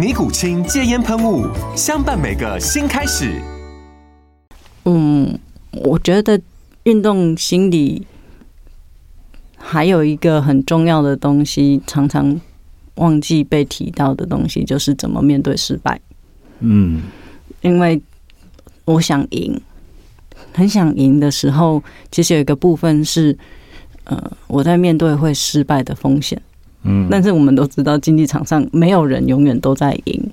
尼古清戒烟喷雾，相伴每个新开始。嗯，我觉得运动心理还有一个很重要的东西，常常忘记被提到的东西，就是怎么面对失败。嗯，因为我想赢，很想赢的时候，其实有一个部分是，呃，我在面对会失败的风险。嗯，但是我们都知道，竞技场上没有人永远都在赢。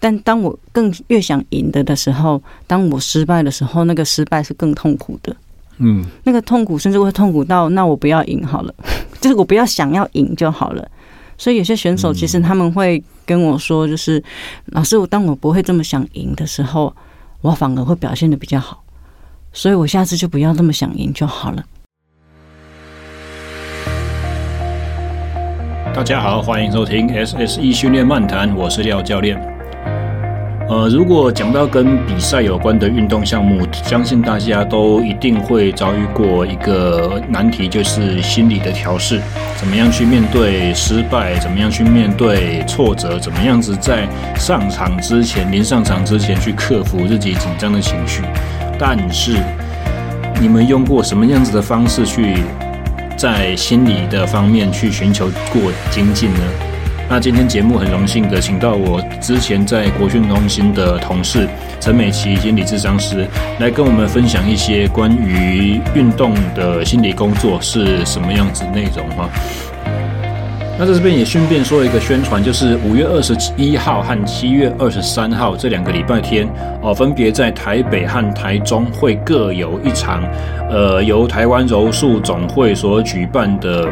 但当我更越想赢的的时候，当我失败的时候，那个失败是更痛苦的。嗯，那个痛苦甚至会痛苦到，那我不要赢好了，就是我不要想要赢就好了。所以有些选手其实他们会跟我说，就是老师，我当我不会这么想赢的时候，我反而会表现的比较好。所以我下次就不要那么想赢就好了。大家好，欢迎收听 SSE 训练漫谈，我是廖教练。呃，如果讲到跟比赛有关的运动项目，相信大家都一定会遭遇过一个难题，就是心理的调试。怎么样去面对失败？怎么样去面对挫折？怎么样子在上场之前，临上场之前去克服自己紧张的情绪？但是，你们用过什么样子的方式去？在心理的方面去寻求过精进呢？那今天节目很荣幸的请到我之前在国训中心的同事陈美琪心理智商师来跟我们分享一些关于运动的心理工作是什么样子内容哈。那在这边也顺便说一个宣传，就是五月二十一号和七月二十三号这两个礼拜天哦，分别在台北和台中会各有一场，呃，由台湾柔术总会所举办的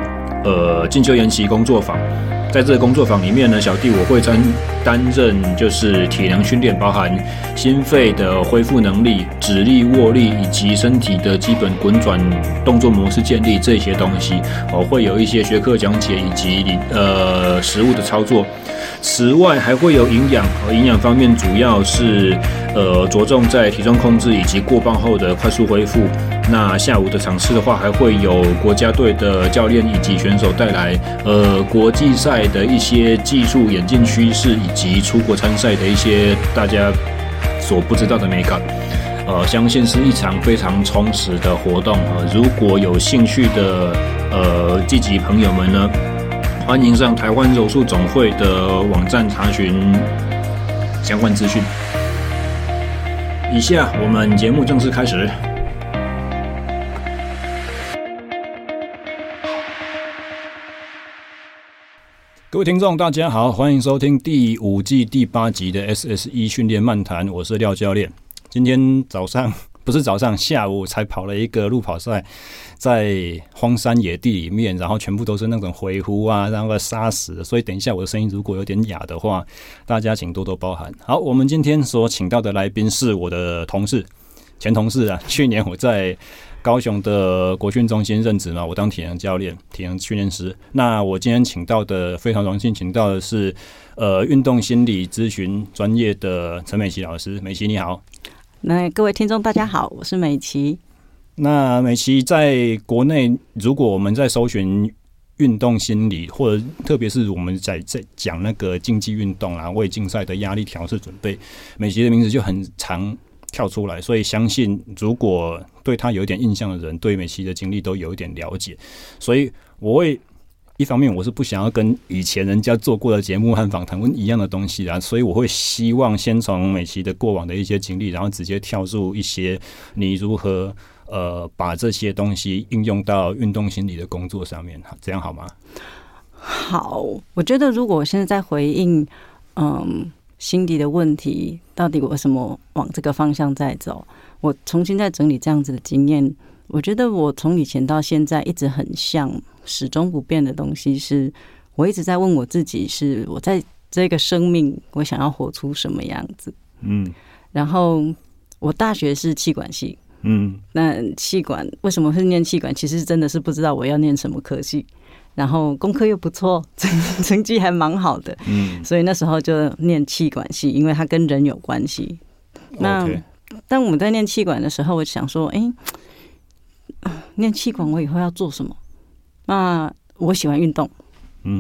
呃进修研习工作坊。在这个工作坊里面呢，小弟我会担担任就是体能训练，包含心肺的恢复能力、指力、握力以及身体的基本滚转动作模式建立这些东西。我会有一些学科讲解以及呃实物的操作。此外还会有营养，和营养方面主要是呃着重在体重控制以及过磅后的快速恢复。那下午的场次的话，还会有国家队的教练以及选手带来呃国际赛的一些技术演进趋势，以及出国参赛的一些大家所不知道的美感。呃，相信是一场非常充实的活动。呃，如果有兴趣的呃积极朋友们呢，欢迎上台湾柔术总会的网站查询相关资讯。以下我们节目正式开始。各位听众，大家好，欢迎收听第五季第八集的 SSE 训练漫谈，我是廖教练。今天早上不是早上，下午才跑了一个路跑赛，在荒山野地里面，然后全部都是那种灰呼啊，然后沙石，所以等一下我的声音如果有点哑的话，大家请多多包涵。好，我们今天所请到的来宾是我的同事，前同事啊，去年我在。高雄的国训中心任职嘛，我当体能教练、体能训练师。那我今天请到的非常荣幸，请到的是呃运动心理咨询专业的陈美琪老师。美琪你好，那各位听众大家好，我是美琪。那美琪在国内，如果我们在搜寻运动心理，或者特别是我们在在讲那个竞技运动啊，为竞赛的压力调试准备，美琪的名字就很长。跳出来，所以相信如果对他有一点印象的人，对美琪的经历都有一点了解。所以我会一方面我是不想要跟以前人家做过的节目和访谈问一样的东西啊，所以我会希望先从美琪的过往的一些经历，然后直接跳入一些你如何呃把这些东西应用到运动心理的工作上面，这样好吗？好，我觉得如果我现在在回应，嗯，心底的问题，到底我为什么往这个方向在走？我重新再整理这样子的经验，我觉得我从以前到现在一直很像，始终不变的东西是，我一直在问我自己，是我在这个生命，我想要活出什么样子？嗯，然后我大学是气管系，嗯，那气管为什么会念气管？其实真的是不知道我要念什么科系。然后功课又不错，成成绩还蛮好的，嗯，所以那时候就念气管系，因为它跟人有关系。那当我们在念气管的时候，我想说，哎，念气管我以后要做什么？那我喜欢运动，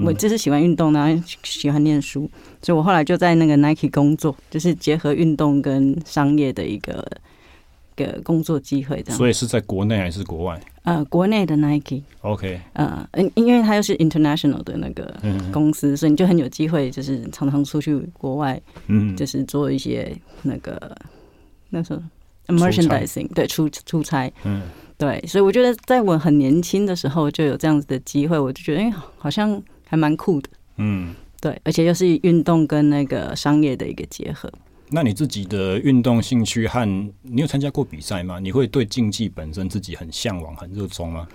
我就是喜欢运动，然后喜欢念书，所以我后来就在那个 Nike 工作，就是结合运动跟商业的一个。个工作机会这样，所以是在国内还是国外？呃，国内的 Nike，OK，呃，因因为它又是 international 的那个公司，所以你就很有机会，就是常常出去国外，嗯，就是做一些那个那时候 merchandising，对，出出差，嗯，对，所以我觉得在我很年轻的时候就有这样子的机会，我就觉得哎，好像还蛮酷的，嗯，对，而且又是运动跟那个商业的一个结合。那你自己的运动兴趣和你有参加过比赛吗？你会对竞技本身自己很向往、很热衷吗？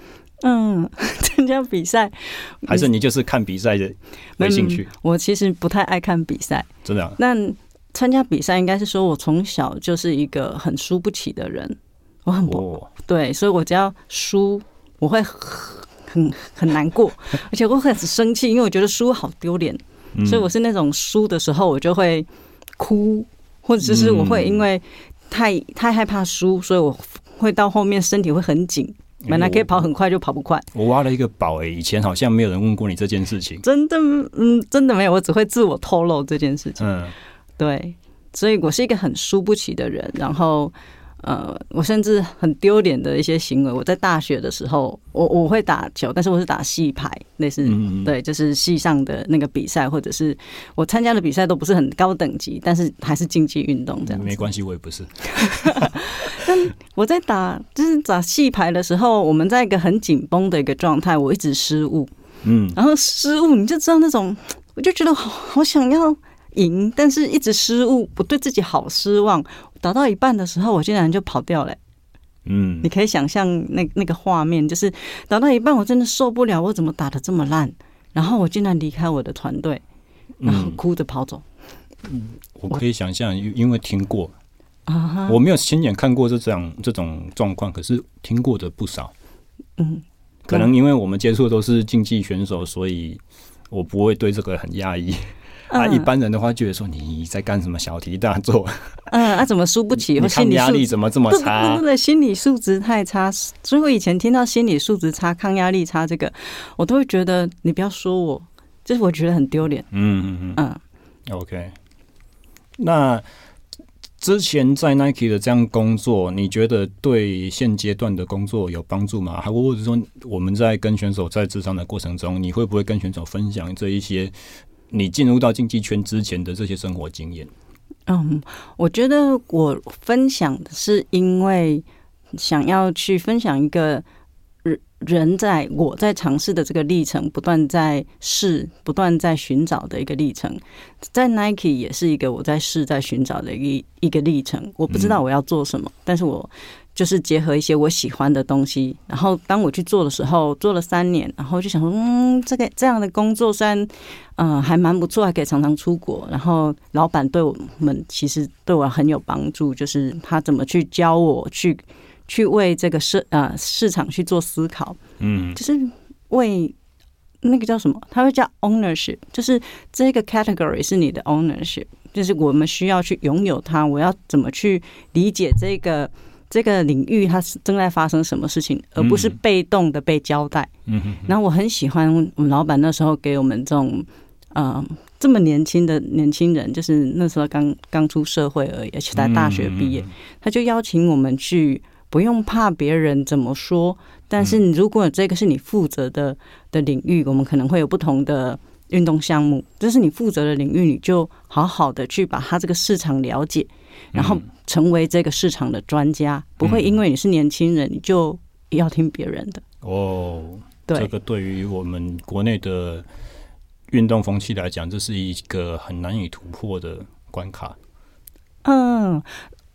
嗯，参加比赛还是你就是看比赛的没兴趣？嗯，我其实不太爱看比赛，真的啊。那参加比赛应该是说我从小就是一个很输不起的人，我很不、哦、对，所以我只要输我会很很难过，而且我会很生气，因为我觉得输好丢脸，所以我是那种输的时候我就会哭。或者是我会因为太太害怕输，所以我会到后面身体会很紧，本来可以跑很快就跑不快。我挖了一个宝诶，以前好像没有人问过你这件事情。真的，嗯，真的没有，我只会自我透露这件事情。嗯，对，所以我是一个很输不起的人，然后。呃，我甚至很丢脸的一些行为。我在大学的时候，我我会打球，但是我是打戏牌，类似对，就是戏上的那个比赛，或者是我参加的比赛都不是很高等级，但是还是竞技运动这样。没关系，我也不是。但我在打就是打戏牌的时候，我们在一个很紧绷的一个状态，我一直失误，嗯，然后失误你就知道那种，我就觉得好好想要赢，但是一直失误，我对自己好失望。打到一半的时候，我竟然就跑掉了、欸。嗯，你可以想象那那个画面，就是打到一半，我真的受不了，我怎么打的这么烂？然后我竟然离开我的团队，然后哭着跑走。嗯，我可以想象，因为听过啊，我没有亲眼看过这种这种状况，可是听过的不少。嗯，可能因为我们接触的都是竞技选手，所以我不会对这个很压抑。啊，一般人的话觉得说，你在干什么小题大做？嗯，啊，怎么输不起？你抗压力怎么这么差？对对对，心理素质太差。所以我以前听到心理素质差、抗压力差这个，我都会觉得你不要说我，就是我觉得很丢脸。嗯嗯嗯嗯。OK，那之前在 Nike 的这样工作，你觉得对现阶段的工作有帮助吗？还或者说我们在跟选手在智商的过程中，你会不会跟选手分享这一些？你进入到竞技圈之前的这些生活经验，嗯，我觉得我分享的是因为想要去分享一个人人在我在尝试的这个历程，不断在试，不断在寻找的一个历程，在 Nike 也是一个我在试，在寻找的一一个历程。我不知道我要做什么，但是我。就是结合一些我喜欢的东西，然后当我去做的时候，做了三年，然后就想说，嗯，这个这样的工作虽然，嗯、呃，还蛮不错，还可以常常出国。然后老板对我们其实对我很有帮助，就是他怎么去教我去去为这个市呃市场去做思考，嗯，就是为那个叫什么，他会叫 ownership，就是这个 category 是你的 ownership，就是我们需要去拥有它。我要怎么去理解这个？这个领域它是正在发生什么事情，而不是被动的被交代。嗯哼。然后我很喜欢我们老板那时候给我们这种，呃，这么年轻的年轻人，就是那时候刚刚出社会而已，而且在大学毕业，他就邀请我们去，不用怕别人怎么说，但是如果这个是你负责的的领域，我们可能会有不同的运动项目。这是你负责的领域，你就好好的去把它这个市场了解，然后成为这个市场的专家，不会因为你是年轻人，你就要听别人的。哦，对，这个对于我们国内的运动风气来讲，这是一个很难以突破的关卡。嗯，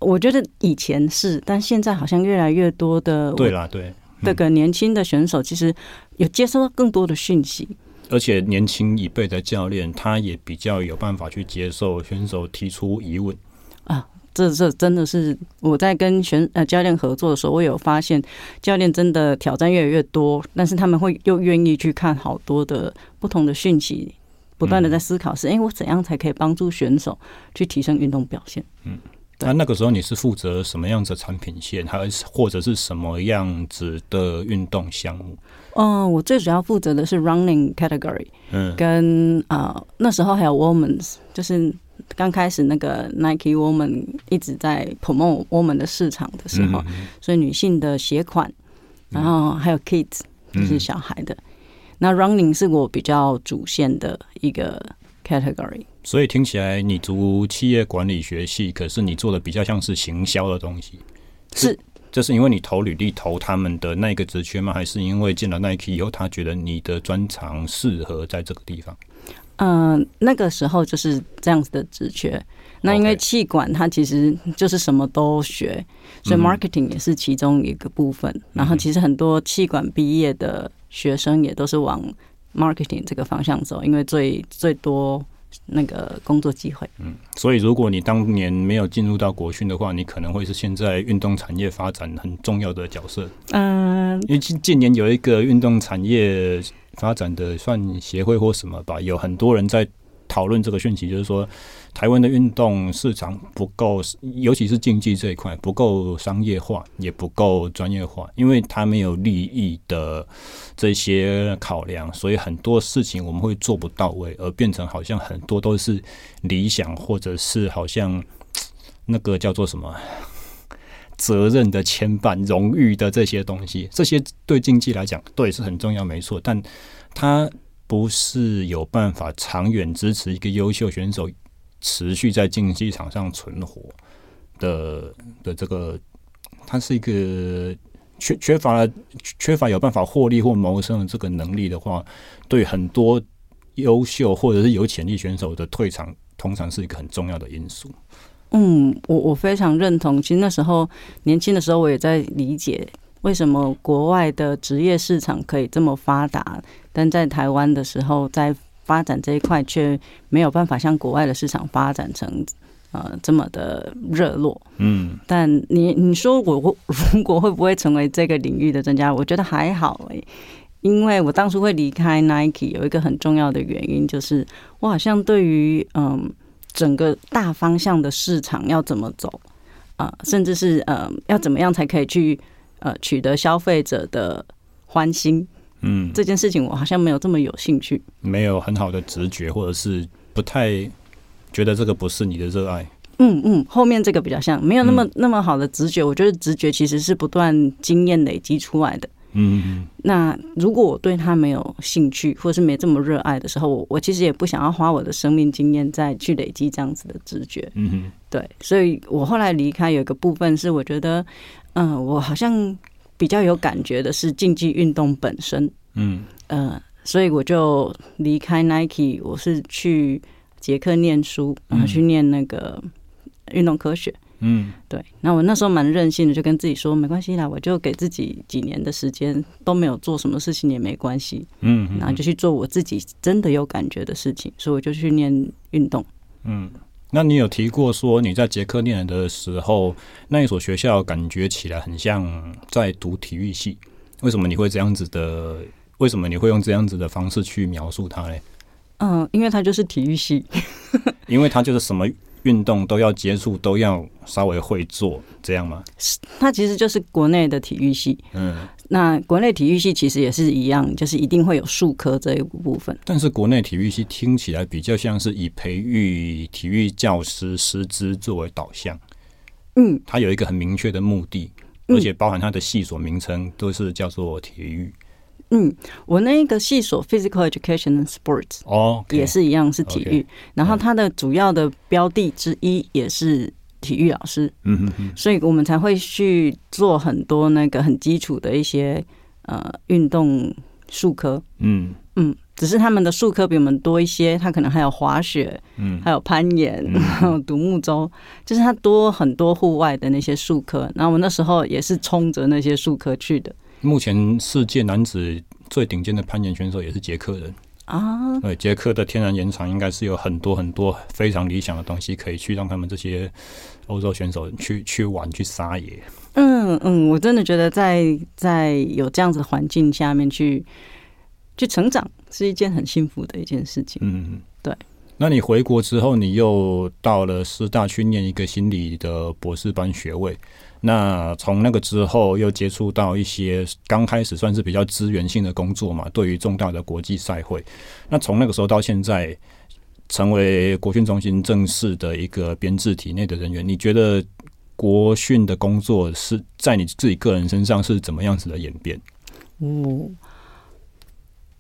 我觉得以前是，但现在好像越来越多的。对啦，对，这个年轻的选手其实有接收到更多的讯息，而且年轻一辈的教练他也比较有办法去接受选手提出疑问啊。这这真的是我在跟选呃教练合作的时候，我有发现教练真的挑战越来越多，但是他们会又愿意去看好多的不同的讯息。不断的在思考是，哎、欸，我怎样才可以帮助选手去提升运动表现？嗯，那那个时候你是负责什么样子的产品线，还是或者是什么样子的运动项目？嗯、呃，我最主要负责的是 running category，嗯，跟啊、呃、那时候还有 women's，就是刚开始那个 Nike woman 一直在 promote woman 的市场的时候，嗯、所以女性的鞋款，然后还有 kids，就是小孩的。嗯那 running 是我比较主线的一个 category，所以听起来你读企业管理学系，可是你做的比较像是行销的东西，是？这是因为你投履历投他们的那个职缺吗？还是因为进了 Nike 以后，他觉得你的专长适合在这个地方？嗯、呃，那个时候就是这样子的职缺。那因为气管它其实就是什么都学，所以 marketing 也是其中一个部分。然后其实很多气管毕业的。学生也都是往 marketing 这个方向走，因为最最多那个工作机会。嗯，所以如果你当年没有进入到国训的话，你可能会是现在运动产业发展很重要的角色。嗯，因为近近年有一个运动产业发展的算协会或什么吧，有很多人在。讨论这个讯息，就是说，台湾的运动市场不够，尤其是竞技这一块不够商业化，也不够专业化，因为它没有利益的这些考量，所以很多事情我们会做不到位，而变成好像很多都是理想，或者是好像那个叫做什么责任的牵绊、荣誉的这些东西，这些对竞技来讲，对是很重要，没错，但它。不是有办法长远支持一个优秀选手持续在竞技场上存活的的这个，他是一个缺缺乏了缺乏有办法获利或谋生的这个能力的话，对很多优秀或者是有潜力选手的退场，通常是一个很重要的因素。嗯，我我非常认同。其实那时候年轻的时候，我也在理解。为什么国外的职业市场可以这么发达，但在台湾的时候，在发展这一块却没有办法像国外的市场发展成呃这么的热络？嗯，但你你说我如果会不会成为这个领域的专家？我觉得还好诶，因为我当初会离开 Nike 有一个很重要的原因，就是我好像对于嗯整个大方向的市场要怎么走啊，甚至是呃要怎么样才可以去。呃，取得消费者的欢心，嗯，这件事情我好像没有这么有兴趣，没有很好的直觉，或者是不太觉得这个不是你的热爱。嗯嗯，后面这个比较像，没有那么、嗯、那么好的直觉。我觉得直觉其实是不断经验累积出来的。嗯嗯。那如果我对他没有兴趣，或是没这么热爱的时候，我我其实也不想要花我的生命经验再去累积这样子的直觉。嗯哼，对，所以我后来离开有一个部分是我觉得。嗯，我好像比较有感觉的是竞技运动本身。嗯，呃，所以我就离开 Nike，我是去捷克念书，然后去念那个运动科学。嗯，对。那我那时候蛮任性的，就跟自己说没关系啦，我就给自己几年的时间，都没有做什么事情也没关系。嗯，然后就去做我自己真的有感觉的事情，所以我就去念运动。嗯。那你有提过说你在捷克念的时候，那一所学校感觉起来很像在读体育系，为什么你会这样子的？为什么你会用这样子的方式去描述它呢？嗯，因为它就是体育系，因为它就是什么运动都要接触，都要稍微会做，这样吗？它其实就是国内的体育系。嗯。那国内体育系其实也是一样，就是一定会有数科这一部分。但是国内体育系听起来比较像是以培育体育教师师资作为导向，嗯，它有一个很明确的目的，而且包含它的系所名称都是叫做体育。嗯，我那个系所 Physical Education and Sports 哦，也是一样是体育，然后它的主要的标的之一也是体育老师。嗯哼哼，所以我们才会去做很多那个很基础的一些呃运动术科。嗯嗯，只是他们的术科比我们多一些，他可能还有滑雪，嗯，还有攀岩，还有独木舟，就是他多很多户外的那些术科。然后我那时候也是冲着那些术科去的。目前世界男子最顶尖的攀岩选手也是捷克人啊，对，捷克的天然岩场应该是有很多很多非常理想的东西可以去让他们这些欧洲选手去去玩去撒野。嗯嗯，我真的觉得在在有这样子的环境下面去去成长是一件很幸福的一件事情。嗯，对。那你回国之后，你又到了师大去念一个心理的博士班学位。那从那个之后，又接触到一些刚开始算是比较资源性的工作嘛，对于重大的国际赛会。那从那个时候到现在，成为国训中心正式的一个编制体内的人员，你觉得国训的工作是在你自己个人身上是怎么样子的演变？哦，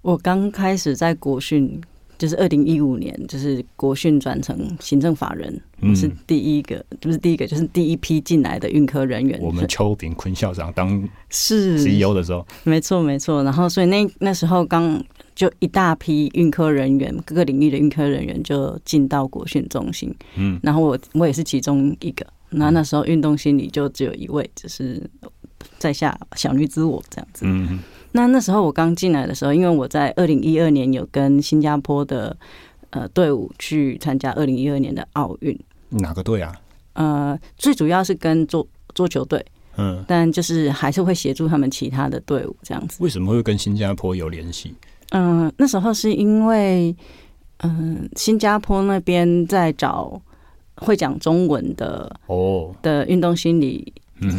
我刚开始在国训。就是二零一五年，就是国训转成行政法人，嗯、是第一个，不是第一个，就是第一批进来的运科人员。我们邱炳坤校长当是 CEO 的时候，没错没错。然后，所以那那时候刚就一大批运科人员，各个领域的运科人员就进到国训中心。嗯，然后我我也是其中一个。那那时候运动心理就只有一位，就是在下小女子我这样子。嗯。那那时候我刚进来的时候，因为我在二零一二年有跟新加坡的呃队伍去参加二零一二年的奥运。哪个队啊？呃，最主要是跟桌桌球队，嗯，但就是还是会协助他们其他的队伍这样子。为什么会跟新加坡有联系？嗯、呃，那时候是因为嗯、呃，新加坡那边在找会讲中文的哦。的运动心理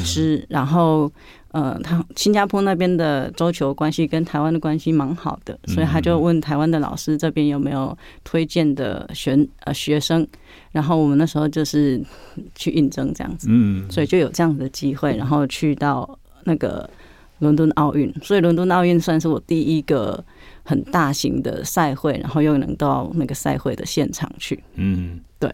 师，嗯、然后。呃，他新加坡那边的桌球关系跟台湾的关系蛮好的，所以他就问台湾的老师这边有没有推荐的学呃学生，然后我们那时候就是去应征这样子，嗯，所以就有这样子的机会，然后去到那个伦敦奥运，所以伦敦奥运算是我第一个很大型的赛会，然后又能到那个赛会的现场去，嗯，对。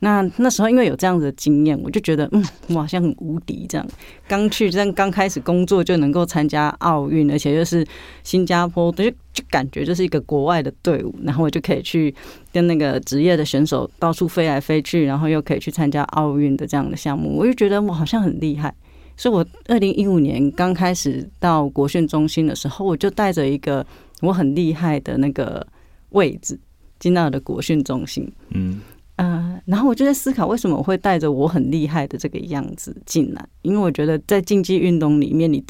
那那时候因为有这样子的经验，我就觉得嗯，我好像很无敌这样。刚去，这样刚开始工作就能够参加奥运，而且又是新加坡，就就感觉就是一个国外的队伍，然后我就可以去跟那个职业的选手到处飞来飞去，然后又可以去参加奥运的这样的项目，我就觉得我好像很厉害。所以我二零一五年刚开始到国训中心的时候，我就带着一个我很厉害的那个位置进到的国训中心，嗯。呃，然后我就在思考，为什么我会带着我很厉害的这个样子进来？因为我觉得在竞技运动里面，你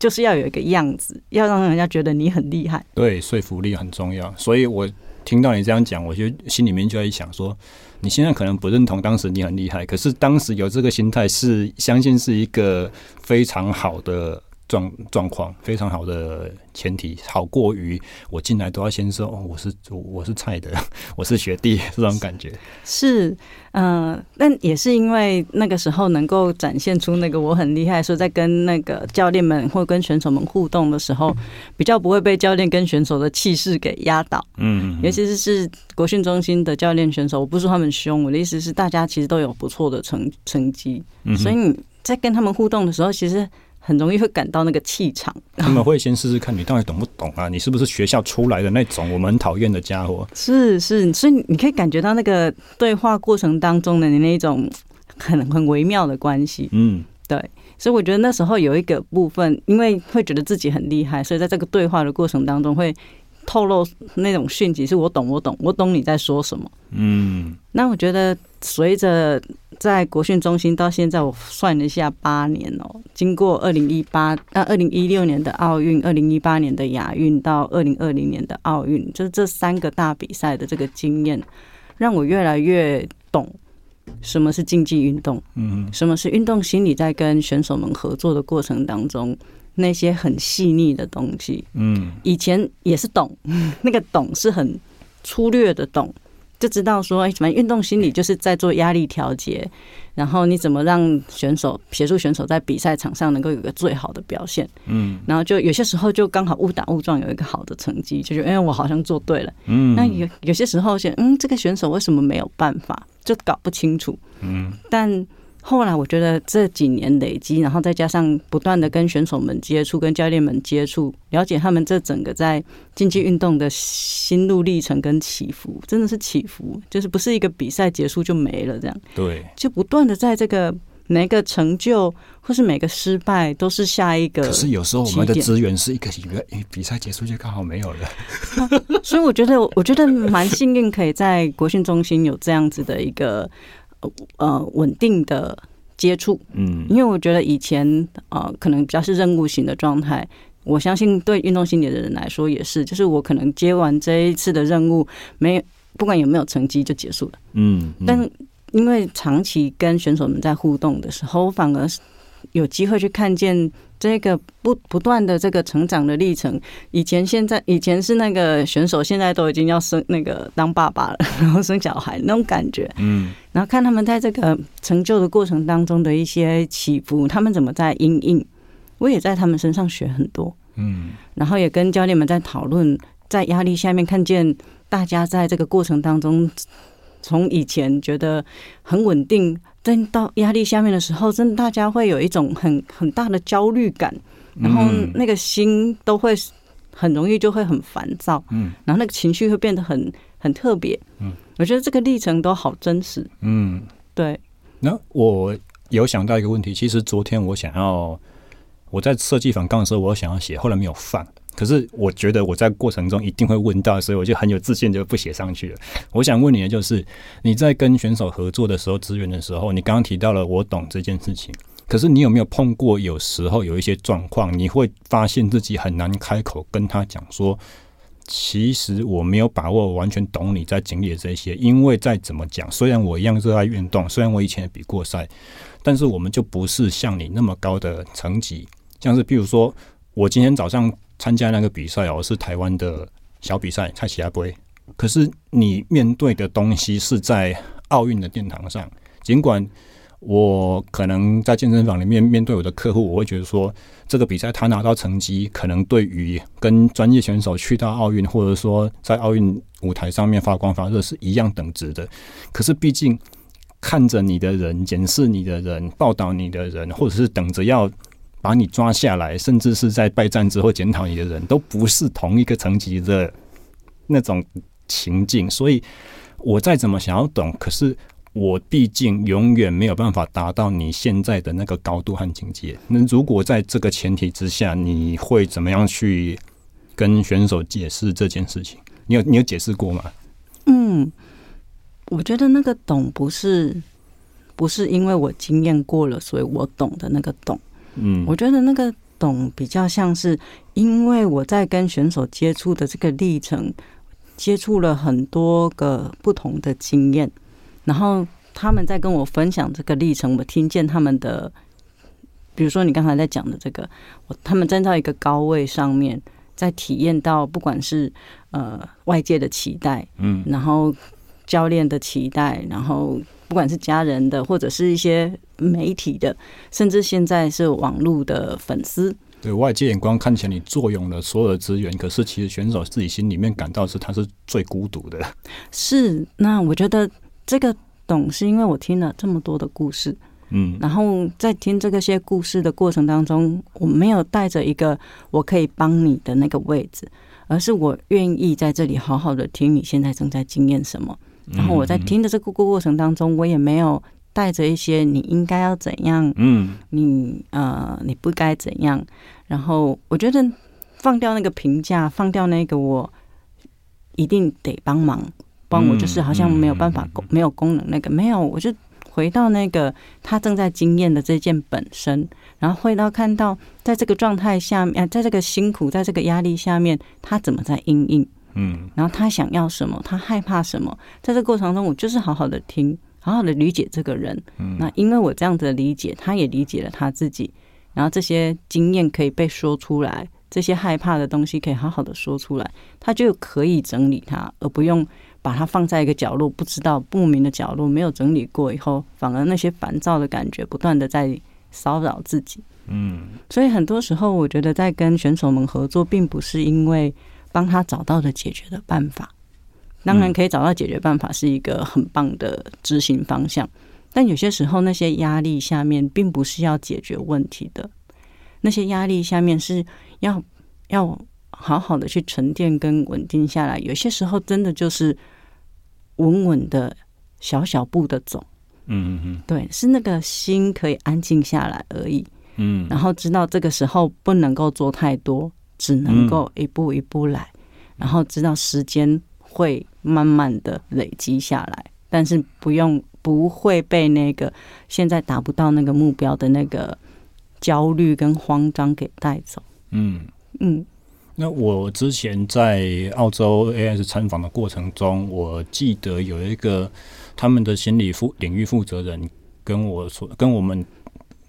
就是要有一个样子，要让人家觉得你很厉害。对，说服力很重要。所以我听到你这样讲，我就心里面就在想说，你现在可能不认同当时你很厉害，可是当时有这个心态，是相信是一个非常好的。状状况非常好的前提，好过于我进来都要先说，哦，我是我是菜的，我是学弟 这种感觉。是，嗯、呃，但也是因为那个时候能够展现出那个我很厉害，说在跟那个教练们或跟选手们互动的时候，比较不会被教练跟选手的气势给压倒。嗯，尤其是是国训中心的教练选手，我不是说他们凶，我的意思是大家其实都有不错的成成绩，所以你在跟他们互动的时候，其实。很容易会感到那个气场，他们会先试试看你到底懂不懂啊？你是不是学校出来的那种我们很讨厌的家伙？是是，所以你可以感觉到那个对话过程当中的你那种很很微妙的关系。嗯，对，所以我觉得那时候有一个部分，因为会觉得自己很厉害，所以在这个对话的过程当中会透露那种讯息，是我懂，我懂，我懂你在说什么。嗯，那我觉得随着。在国训中心到现在，我算了一下，八年哦。经过二零一八、呃二零一六年的奥运、二零一八年的亚运到二零二零年的奥运，就是这三个大比赛的这个经验，让我越来越懂什么是竞技运动，嗯，什么是运动心理，在跟选手们合作的过程当中，那些很细腻的东西，嗯，以前也是懂，那个懂是很粗略的懂。就知道说，哎，什么运动心理就是在做压力调节，然后你怎么让选手协助选手在比赛场上能够有个最好的表现，嗯，然后就有些时候就刚好误打误撞有一个好的成绩，就觉得哎，我好像做对了，嗯，那有有些时候想，嗯，这个选手为什么没有办法，就搞不清楚，嗯，但。后来我觉得这几年累积，然后再加上不断的跟选手们接触、跟教练们接触，了解他们这整个在竞技运动的心路历程跟起伏，真的是起伏，就是不是一个比赛结束就没了这样。对，就不断的在这个每个成就或是每个失败，都是下一个。可是有时候我们的资源是一个比赛，比赛结束就刚好没有了。所以我觉得，我觉得蛮幸运，可以在国训中心有这样子的一个。呃，稳定的接触，嗯，因为我觉得以前呃，可能比较是任务型的状态。我相信对运动心理的人来说也是，就是我可能接完这一次的任务，没不管有没有成绩就结束了，嗯。嗯，但因为长期跟选手们在互动的时候，反而是有机会去看见。这个不不断的这个成长的历程，以前现在以前是那个选手，现在都已经要生那个当爸爸了，然后生小孩那种感觉，嗯，然后看他们在这个成就的过程当中的一些起伏，他们怎么在应应，我也在他们身上学很多，嗯，然后也跟教练们在讨论，在压力下面看见大家在这个过程当中，从以前觉得很稳定。真到压力下面的时候，真的大家会有一种很很大的焦虑感，然后那个心都会很容易就会很烦躁，嗯，然后那个情绪会变得很很特别，嗯，我觉得这个历程都好真实，嗯，对。那我有想到一个问题，其实昨天我想要我在设计反纲的时候，我想要写，后来没有放。可是我觉得我在过程中一定会问到，所以我就很有自信就不写上去了。我想问你的就是，你在跟选手合作的时候，资源的时候，你刚刚提到了我懂这件事情，可是你有没有碰过有时候有一些状况，你会发现自己很难开口跟他讲说，其实我没有把握完全懂你在经历的这些，因为再怎么讲，虽然我一样热爱运动，虽然我以前也比过赛，但是我们就不是像你那么高的层级，像是譬如说我今天早上。参加那个比赛哦，是台湾的小比赛，蔡奇亚杯。可是你面对的东西是在奥运的殿堂上。尽管我可能在健身房里面面对我的客户，我会觉得说，这个比赛他拿到成绩，可能对于跟专业选手去到奥运，或者说在奥运舞台上面发光发热是一样等值的。可是毕竟看着你的人、检视你的人、报道你的人，或者是等着要。把你抓下来，甚至是在败战之后检讨你的人都不是同一个层级的那种情境，所以我再怎么想要懂，可是我毕竟永远没有办法达到你现在的那个高度和境界。那如果在这个前提之下，你会怎么样去跟选手解释这件事情？你有你有解释过吗？嗯，我觉得那个懂不是不是因为我经验过了，所以我懂的那个懂。嗯，我觉得那个懂比较像是，因为我在跟选手接触的这个历程，接触了很多个不同的经验，然后他们在跟我分享这个历程，我听见他们的，比如说你刚才在讲的这个，我他们站在一个高位上面，在体验到不管是呃外界的期待，嗯，然后教练的期待，然后。不管是家人的，或者是一些媒体的，甚至现在是网络的粉丝，对外界眼光看起来你坐拥了所有的资源，可是其实选手自己心里面感到是他是最孤独的。是，那我觉得这个懂是因为我听了这么多的故事，嗯，然后在听这个些故事的过程当中，我没有带着一个我可以帮你的那个位置，而是我愿意在这里好好的听你现在正在经验什么。然后我在听的这个过程当中，我也没有带着一些你应该要怎样，嗯，你呃你不该怎样。然后我觉得放掉那个评价，放掉那个我一定得帮忙帮我，就是好像没有办法功没有功能那个没有，我就回到那个他正在经验的这件本身，然后回到看到在这个状态下面，在这个辛苦，在这个压力下面，他怎么在应应。嗯，然后他想要什么，他害怕什么，在这过程中，我就是好好的听，好好的理解这个人。嗯，那因为我这样子的理解，他也理解了他自己，然后这些经验可以被说出来，这些害怕的东西可以好好的说出来，他就可以整理他，而不用把它放在一个角落，不知道不明的角落，没有整理过以后，反而那些烦躁的感觉不断的在骚扰自己。嗯，所以很多时候，我觉得在跟选手们合作，并不是因为帮他找到的解决的办法。当然，可以找到解决办法是一个很棒的执行方向，但有些时候，那些压力下面并不是要解决问题的，那些压力下面是要要好好的去沉淀跟稳定下来。有些时候，真的就是稳稳的小小步的走。嗯嗯嗯，对，是那个心可以安静下来而已。嗯，然后知道这个时候不能够做太多，只能够一步一步来，嗯、然后知道时间会慢慢的累积下来，但是不用不会被那个现在达不到那个目标的那个焦虑跟慌张给带走。嗯嗯，那我之前在澳洲 AS 参访的过程中，我记得有一个他们的心理负领域负责人跟我说，跟我们。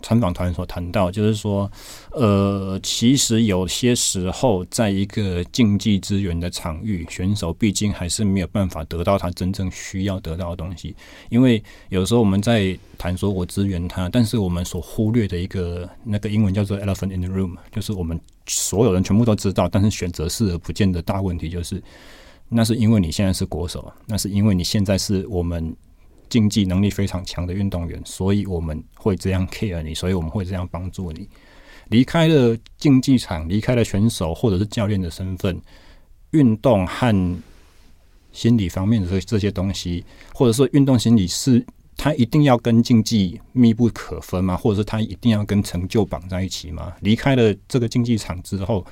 参访团所谈到，就是说，呃，其实有些时候，在一个竞技资源的场域，选手毕竟还是没有办法得到他真正需要得到的东西。因为有时候我们在谈说我支援他，但是我们所忽略的一个那个英文叫做 “elephant in the room”，就是我们所有人全部都知道，但是选择视而不见的大问题，就是那是因为你现在是国手，那是因为你现在是我们。竞技能力非常强的运动员，所以我们会这样 care 你，所以我们会这样帮助你。离开了竞技场，离开了选手或者是教练的身份，运动和心理方面的这这些东西，或者说运动心理是它一定要跟竞技密不可分吗？或者是它一定要跟成就绑在一起吗？离开了这个竞技场之后，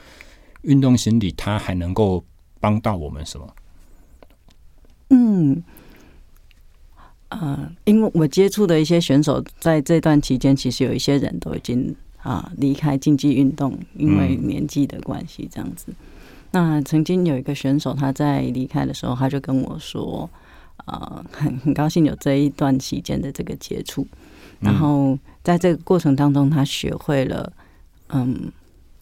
运动心理它还能够帮到我们什么？嗯。呃，因为我接触的一些选手，在这段期间，其实有一些人都已经啊离开竞技运动，因为年纪的关系，这样子。那曾经有一个选手，他在离开的时候，他就跟我说，呃，很很高兴有这一段期间的这个接触，然后在这个过程当中，他学会了，嗯。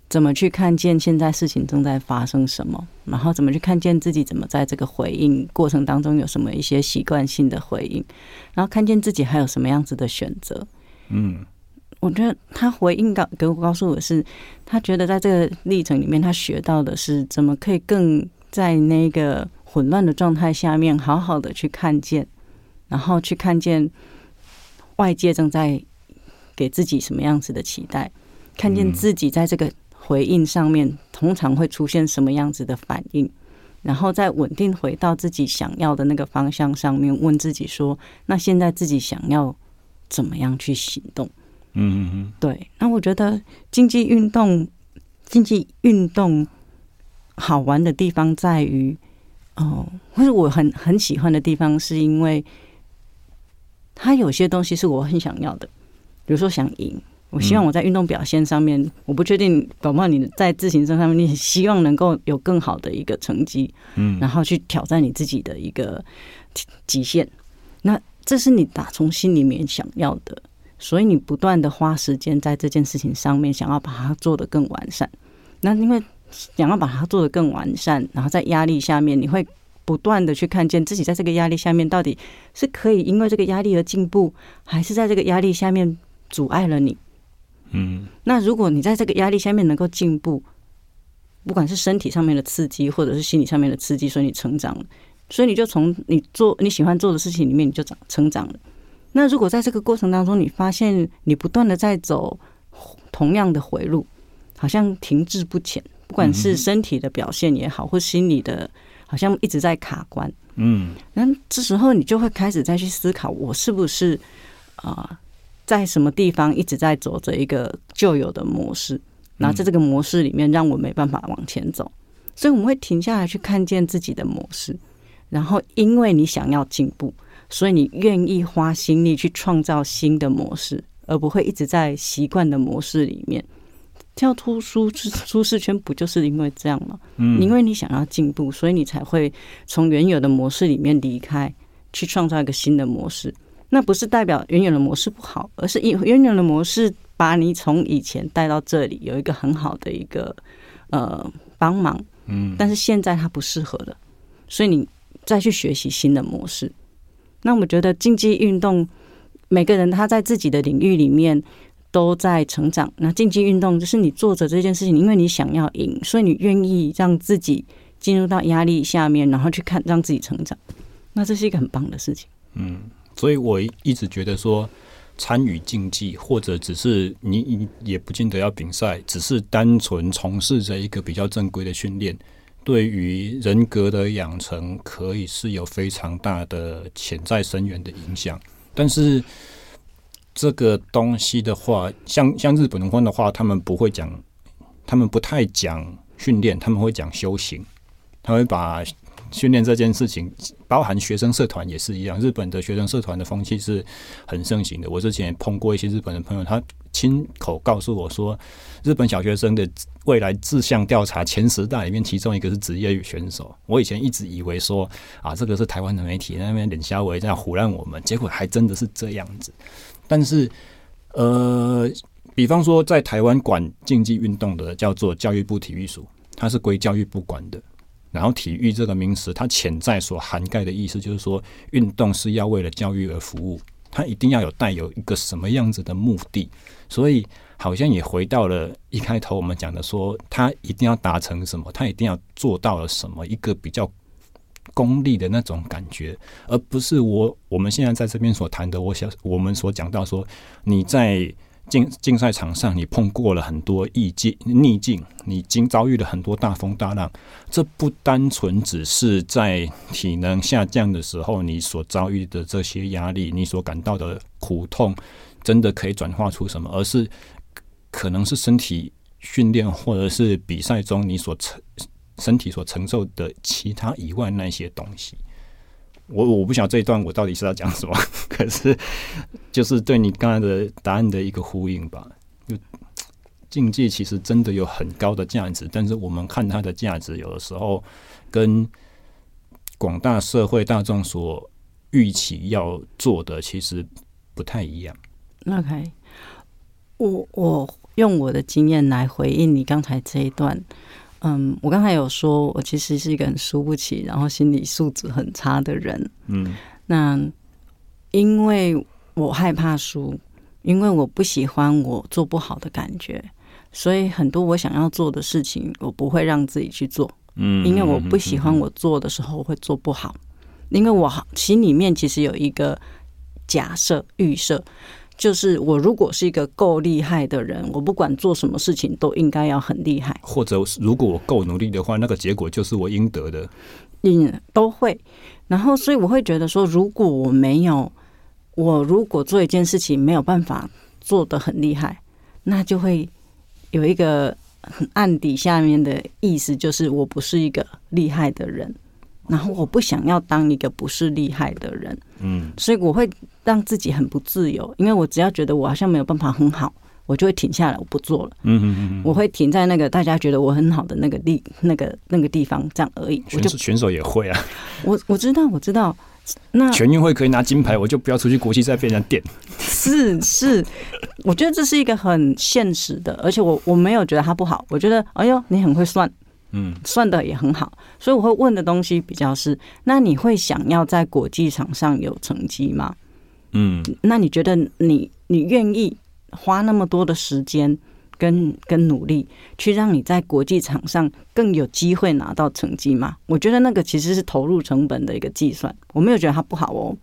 怎么去看见现在事情正在发生什么？然后怎么去看见自己怎么在这个回应过程当中有什么一些习惯性的回应？然后看见自己还有什么样子的选择？嗯，我觉得他回应告给我告诉我是，他觉得在这个历程里面，他学到的是怎么可以更在那个混乱的状态下面，好好的去看见，然后去看见外界正在给自己什么样子的期待，看见自己在这个。回应上面通常会出现什么样子的反应，然后再稳定回到自己想要的那个方向上面，问自己说：“那现在自己想要怎么样去行动？”嗯嗯嗯，对。那我觉得竞技运动，竞技运动好玩的地方在于，哦，或者我很很喜欢的地方，是因为它有些东西是我很想要的，比如说想赢。我希望我在运动表现上面，嗯、我不确定，搞不好你在自行车上面，你希望能够有更好的一个成绩，嗯，然后去挑战你自己的一个极限。那这是你打从心里面想要的，所以你不断的花时间在这件事情上面，想要把它做得更完善。那因为想要把它做得更完善，然后在压力下面，你会不断的去看见自己在这个压力下面到底是可以因为这个压力而进步，还是在这个压力下面阻碍了你。嗯，那如果你在这个压力下面能够进步，不管是身体上面的刺激，或者是心理上面的刺激，所以你成长了，所以你就从你做你喜欢做的事情里面，你就长成长了。那如果在这个过程当中，你发现你不断的在走同样的回路，好像停滞不前，不管是身体的表现也好，或心理的，好像一直在卡关。嗯，那这时候你就会开始再去思考，我是不是啊？呃在什么地方一直在走着一个旧有的模式，然后在这个模式里面让我没办法往前走，所以我们会停下来去看见自己的模式，然后因为你想要进步，所以你愿意花心力去创造新的模式，而不会一直在习惯的模式里面跳出舒适舒适圈，不就是因为这样吗？嗯，因为你想要进步，所以你才会从原有的模式里面离开，去创造一个新的模式。那不是代表原有的模式不好，而是原原有的模式把你从以前带到这里，有一个很好的一个呃帮忙，嗯，但是现在它不适合了，所以你再去学习新的模式。那我觉得竞技运动，每个人他在自己的领域里面都在成长。那竞技运动就是你做着这件事情，因为你想要赢，所以你愿意让自己进入到压力下面，然后去看让自己成长。那这是一个很棒的事情。嗯，所以我一直觉得说，参与竞技或者只是你也不见得要比赛，只是单纯从事着一个比较正规的训练。对于人格的养成，可以是有非常大的潜在深远的影响。但是这个东西的话，像像日本人的话，他们不会讲，他们不太讲训练，他们会讲修行，他会把。训练这件事情，包含学生社团也是一样。日本的学生社团的风气是很盛行的。我之前也碰过一些日本的朋友，他亲口告诉我说，日本小学生的未来志向调查前十大里面，其中一个是职业选手。我以前一直以为说啊，这个是台湾的媒体那边冷笑话在胡乱我们，结果还真的是这样子。但是，呃，比方说在台湾管竞技运动的叫做教育部体育署，它是归教育部管的。然后，体育这个名词，它潜在所涵盖的意思，就是说，运动是要为了教育而服务，它一定要有带有一个什么样子的目的。所以，好像也回到了一开头我们讲的，说它一定要达成什么，它一定要做到了什么，一个比较功利的那种感觉，而不是我我们现在在这边所谈的，我想我们所讲到说你在。竞竞赛场上，你碰过了很多逆境，逆境，你经遭遇了很多大风大浪。这不单纯只是在体能下降的时候，你所遭遇的这些压力，你所感到的苦痛，真的可以转化出什么？而是可能是身体训练，或者是比赛中你所承身体所承受的其他以外那些东西。我我不晓得这一段我到底是要讲什么，可是就是对你刚才的答案的一个呼应吧。就竞技其实真的有很高的价值，但是我们看它的价值，有的时候跟广大社会大众所预期要做的其实不太一样。OK，我我用我的经验来回应你刚才这一段。嗯，我刚才有说，我其实是一个很输不起，然后心理素质很差的人。嗯，那因为我害怕输，因为我不喜欢我做不好的感觉，所以很多我想要做的事情，我不会让自己去做。嗯，因为我不喜欢我做的时候会做不好，因为我心里面其实有一个假设预设。就是我如果是一个够厉害的人，我不管做什么事情都应该要很厉害。或者如果我够努力的话，那个结果就是我应得的。嗯，都会。然后，所以我会觉得说，如果我没有，我如果做一件事情没有办法做的很厉害，那就会有一个很暗底下面的意思，就是我不是一个厉害的人。然后我不想要当一个不是厉害的人，嗯，所以我会让自己很不自由，因为我只要觉得我好像没有办法很好，我就会停下来，我不做了，嗯嗯嗯，我会停在那个大家觉得我很好的那个地那个那个地方这样而已。选手选手也会啊，我我知道我知道，那全运会可以拿金牌，我就不要出去国际赛被人家电。是是，我觉得这是一个很现实的，而且我我没有觉得他不好，我觉得哎呦你很会算。嗯，算的也很好，所以我会问的东西比较是：那你会想要在国际场上有成绩吗？嗯，那你觉得你你愿意花那么多的时间跟跟努力，去让你在国际场上更有机会拿到成绩吗？我觉得那个其实是投入成本的一个计算，我没有觉得它不好哦。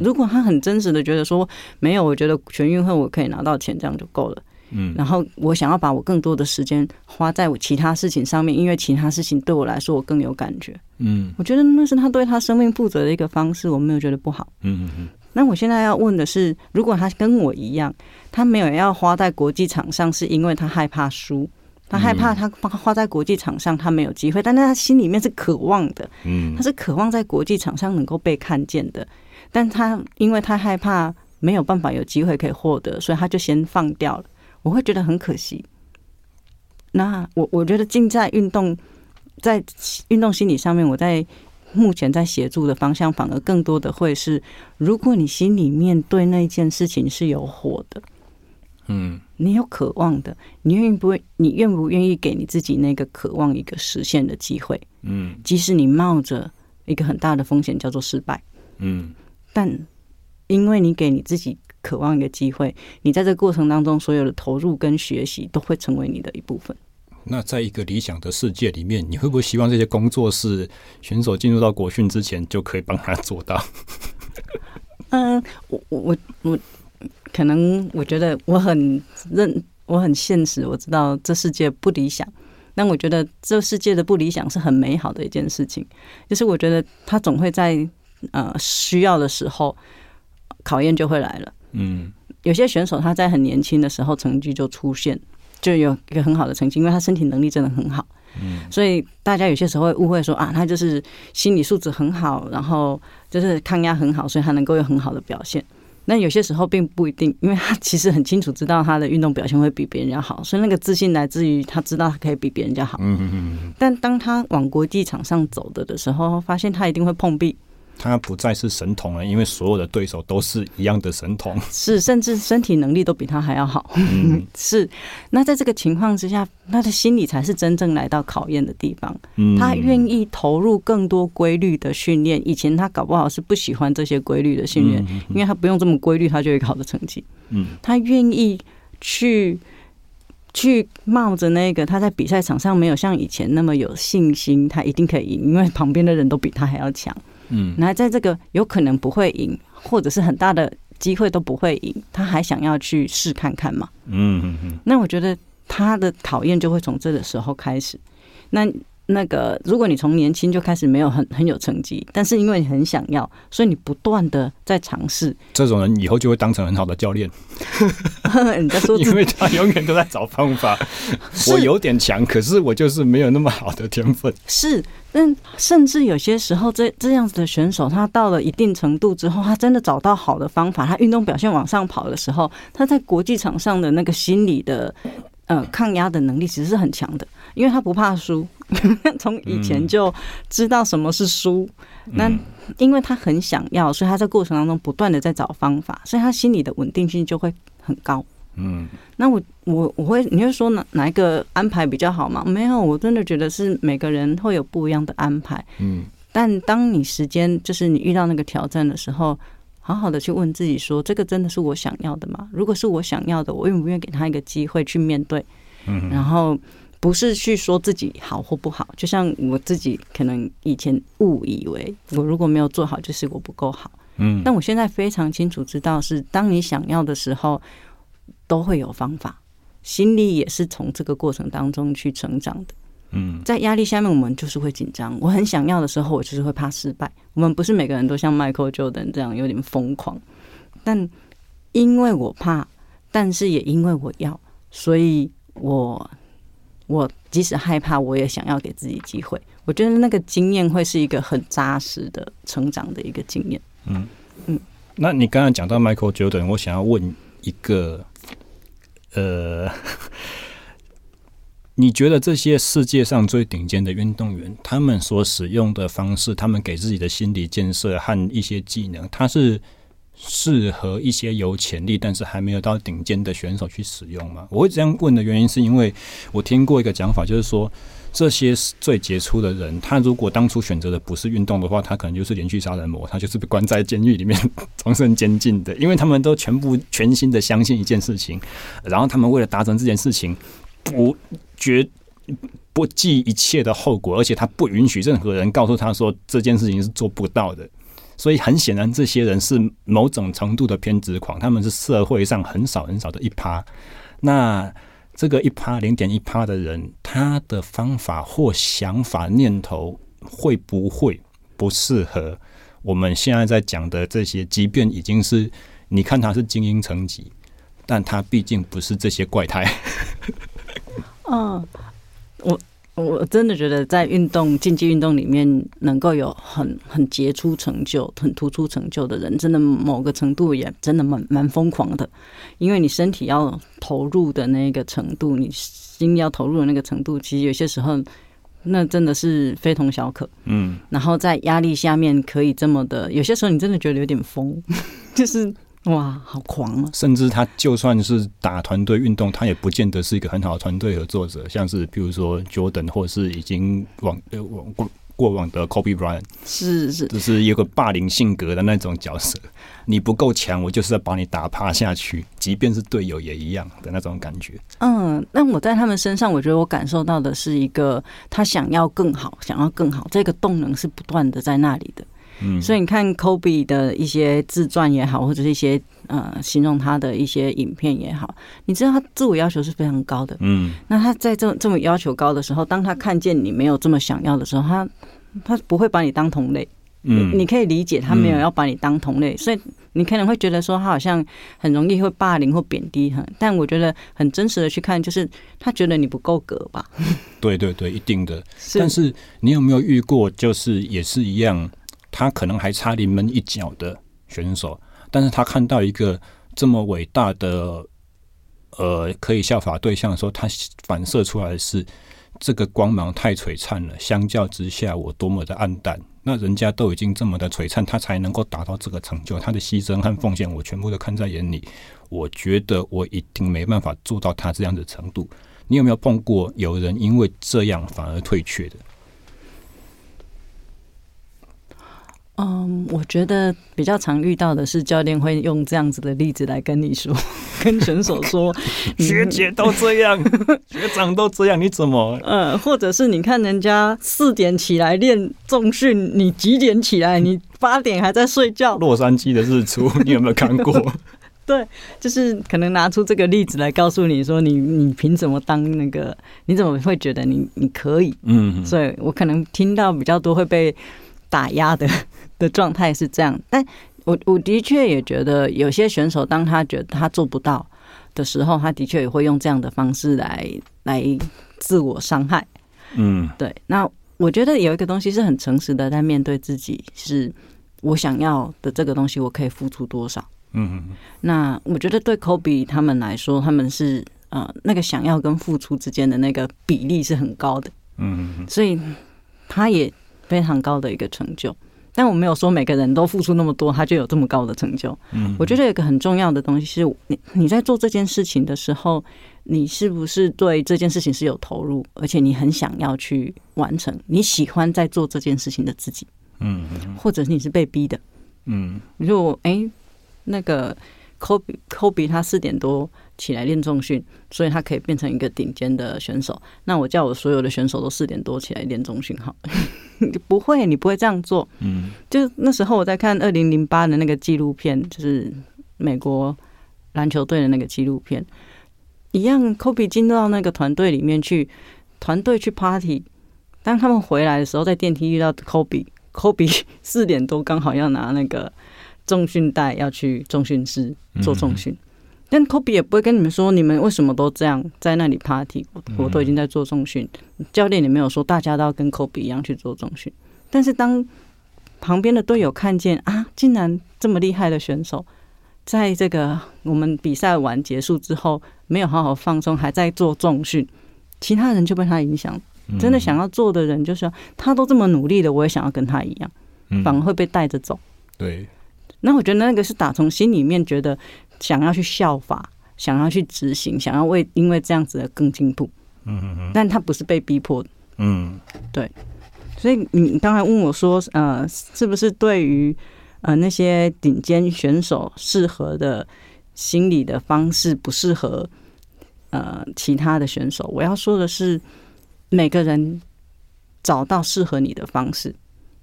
如果他很真实的觉得说没有，我觉得全运会我可以拿到钱，这样就够了。嗯，然后我想要把我更多的时间花在我其他事情上面，因为其他事情对我来说我更有感觉。嗯，我觉得那是他对他生命负责的一个方式，我没有觉得不好。嗯嗯嗯。那我现在要问的是，如果他跟我一样，他没有要花在国际场上，是因为他害怕输，他害怕他花在国际场上他没有机会，但是他心里面是渴望的。嗯，他是渴望在国际场上能够被看见的，但他因为他害怕没有办法有机会可以获得，所以他就先放掉了。我会觉得很可惜。那我我觉得竞赛运动在运动心理上面，我在目前在协助的方向，反而更多的会是：如果你心里面对那件事情是有火的，嗯，你有渴望的，你愿意不愿？你愿不愿意给你自己那个渴望一个实现的机会？嗯，即使你冒着一个很大的风险叫做失败。嗯，但因为你给你自己渴望一个机会，你在这个过程当中所有的投入跟学习都会成为你的一部分。那在一个理想的世界里面，你会不会希望这些工作是选手进入到国训之前就可以帮他做到？嗯，我我我我可能我觉得我很认，我很现实，我知道这世界不理想，但我觉得这世界的不理想是很美好的一件事情。就是我觉得他总会在呃需要的时候，考验就会来了。嗯，有些选手他在很年轻的时候成绩就出现。就有一个很好的成绩，因为他身体能力真的很好，嗯，所以大家有些时候会误会说啊，他就是心理素质很好，然后就是抗压很好，所以他能够有很好的表现。那有些时候并不一定，因为他其实很清楚知道他的运动表现会比别人要好，所以那个自信来自于他知道他可以比别人家好。嗯嗯嗯。但当他往国际场上走的的时候，发现他一定会碰壁。他不再是神童了，因为所有的对手都是一样的神童，是甚至身体能力都比他还要好。嗯、是，那在这个情况之下，他的心理才是真正来到考验的地方。嗯、他愿意投入更多规律的训练，以前他搞不好是不喜欢这些规律的训练，嗯、因为他不用这么规律，他就有好的成绩。嗯，他愿意去去冒着那个他在比赛场上没有像以前那么有信心，他一定可以赢，因为旁边的人都比他还要强。嗯，那在这个有可能不会赢，或者是很大的机会都不会赢，他还想要去试看看嘛？嗯嗯嗯。那我觉得他的考验就会从这个时候开始。那。那个，如果你从年轻就开始没有很很有成绩，但是因为你很想要，所以你不断的在尝试，这种人以后就会当成很好的教练。你在说，因为他永远都在找方法。我有点强，可是我就是没有那么好的天分。是，但甚至有些时候，这这样子的选手，他到了一定程度之后，他真的找到好的方法，他运动表现往上跑的时候，他在国际场上的那个心理的。呃，抗压的能力其实是很强的，因为他不怕输，从以前就知道什么是输。那因为他很想要，所以他在过程当中不断的在找方法，所以他心里的稳定性就会很高。嗯，那我我我会，你会说哪哪一个安排比较好吗？没有，我真的觉得是每个人会有不一样的安排。嗯，但当你时间就是你遇到那个挑战的时候。好好的去问自己说，这个真的是我想要的吗？如果是我想要的，我愿不愿意给他一个机会去面对？嗯，然后不是去说自己好或不好，就像我自己可能以前误以为我如果没有做好，就是我不够好。嗯，但我现在非常清楚知道，是当你想要的时候，都会有方法。心理也是从这个过程当中去成长的。嗯，在压力下面，我们就是会紧张。我很想要的时候，我就是会怕失败。我们不是每个人都像 Michael Jordan 这样有点疯狂，但因为我怕，但是也因为我要，所以我我即使害怕，我也想要给自己机会。我觉得那个经验会是一个很扎实的成长的一个经验。嗯嗯，那你刚刚讲到 Michael Jordan，我想要问一个，呃。你觉得这些世界上最顶尖的运动员，他们所使用的方式，他们给自己的心理建设和一些技能，他是适合一些有潜力但是还没有到顶尖的选手去使用吗？我会这样问的原因，是因为我听过一个讲法，就是说这些最杰出的人，他如果当初选择的不是运动的话，他可能就是连续杀人魔，他就是被关在监狱里面终身监禁的，因为他们都全部全心的相信一件事情，然后他们为了达成这件事情。不绝不计一切的后果，而且他不允许任何人告诉他说这件事情是做不到的。所以很显然，这些人是某种程度的偏执狂，他们是社会上很少很少的一趴。那这个一趴零点一趴的人，他的方法或想法念头会不会不适合我们现在在讲的这些？即便已经是你看他是精英层级，但他毕竟不是这些怪胎。嗯，我我真的觉得在运动竞技运动里面，能够有很很杰出成就、很突出成就的人，真的某个程度也真的蛮蛮疯狂的。因为你身体要投入的那个程度，你心要投入的那个程度，其实有些时候那真的是非同小可。嗯，然后在压力下面可以这么的，有些时候你真的觉得有点疯，就是。哇，好狂啊！甚至他就算是打团队运动，他也不见得是一个很好的团队合作者。像是比如说 Jordan，或是已经往呃往过过往的 Kobe Bryant，是是，就是有个霸凌性格的那种角色。你不够强，我就是要把你打趴下去，即便是队友也一样的那种感觉。嗯，那我在他们身上，我觉得我感受到的是一个他想要更好，想要更好，这个动能是不断的在那里的。嗯，所以你看 Kobe 的一些自传也好，或者是一些呃形容他的一些影片也好，你知道他自我要求是非常高的。嗯，那他在这这么要求高的时候，当他看见你没有这么想要的时候，他他不会把你当同类。嗯，你可以理解他没有要把你当同类，所以你可能会觉得说他好像很容易会霸凌或贬低他，但我觉得很真实的去看，就是他觉得你不够格吧？对对对，一定的。但是你有没有遇过，就是也是一样？他可能还差临门一脚的选手，但是他看到一个这么伟大的，呃，可以效法对象的时候，他反射出来的是这个光芒太璀璨了，相较之下我多么的暗淡。那人家都已经这么的璀璨，他才能够达到这个成就，他的牺牲和奉献我全部都看在眼里。我觉得我一定没办法做到他这样的程度。你有没有碰过有人因为这样反而退却的？嗯，我觉得比较常遇到的是教练会用这样子的例子来跟你说，跟选手说，学姐都这样，学长都这样，你怎么？嗯，或者是你看人家四点起来练重训，你几点起来？你八点还在睡觉？洛杉矶的日出，你有没有看过？对，就是可能拿出这个例子来告诉你说你，你你凭什么当那个？你怎么会觉得你你可以？嗯，所以我可能听到比较多会被打压的。的状态是这样，但我我的确也觉得有些选手，当他觉得他做不到的时候，他的确也会用这样的方式来来自我伤害。嗯，对。那我觉得有一个东西是很诚实的，在面对自己，是我想要的这个东西，我可以付出多少？嗯嗯。那我觉得对 Kobe 他们来说，他们是呃那个想要跟付出之间的那个比例是很高的。嗯嗯。所以他也非常高的一个成就。但我没有说每个人都付出那么多，他就有这么高的成就。嗯，我觉得有一个很重要的东西是你你在做这件事情的时候，你是不是对这件事情是有投入，而且你很想要去完成，你喜欢在做这件事情的自己。嗯，或者你是被逼的。嗯，你说我哎，那个 Kobe Kobe 他四点多起来练重训，所以他可以变成一个顶尖的选手。那我叫我所有的选手都四点多起来练重训，好。不会，你不会这样做。嗯，就那时候我在看二零零八的那个纪录片，就是美国篮球队的那个纪录片，一样。Kobe 进到那个团队里面去，团队去 party，当他们回来的时候，在电梯遇到 Kobe，Kobe 四点多刚好要拿那个重训带要去重训室做重训。但 Kobe 也不会跟你们说，你们为什么都这样在那里 party？我我都已经在做重训，教练也没有说大家都要跟 Kobe 一样去做重训。但是当旁边的队友看见啊，竟然这么厉害的选手，在这个我们比赛完结束之后，没有好好放松，还在做重训，其他人就被他影响。真的想要做的人，就是他都这么努力了，我也想要跟他一样，反而会被带着走。对，那我觉得那个是打从心里面觉得。想要去效法，想要去执行，想要为因为这样子的更进步，嗯嗯嗯，但他不是被逼迫的，嗯，对，所以你刚才问我说，呃，是不是对于呃那些顶尖选手适合的心理的方式不适合呃其他的选手？我要说的是，每个人找到适合你的方式，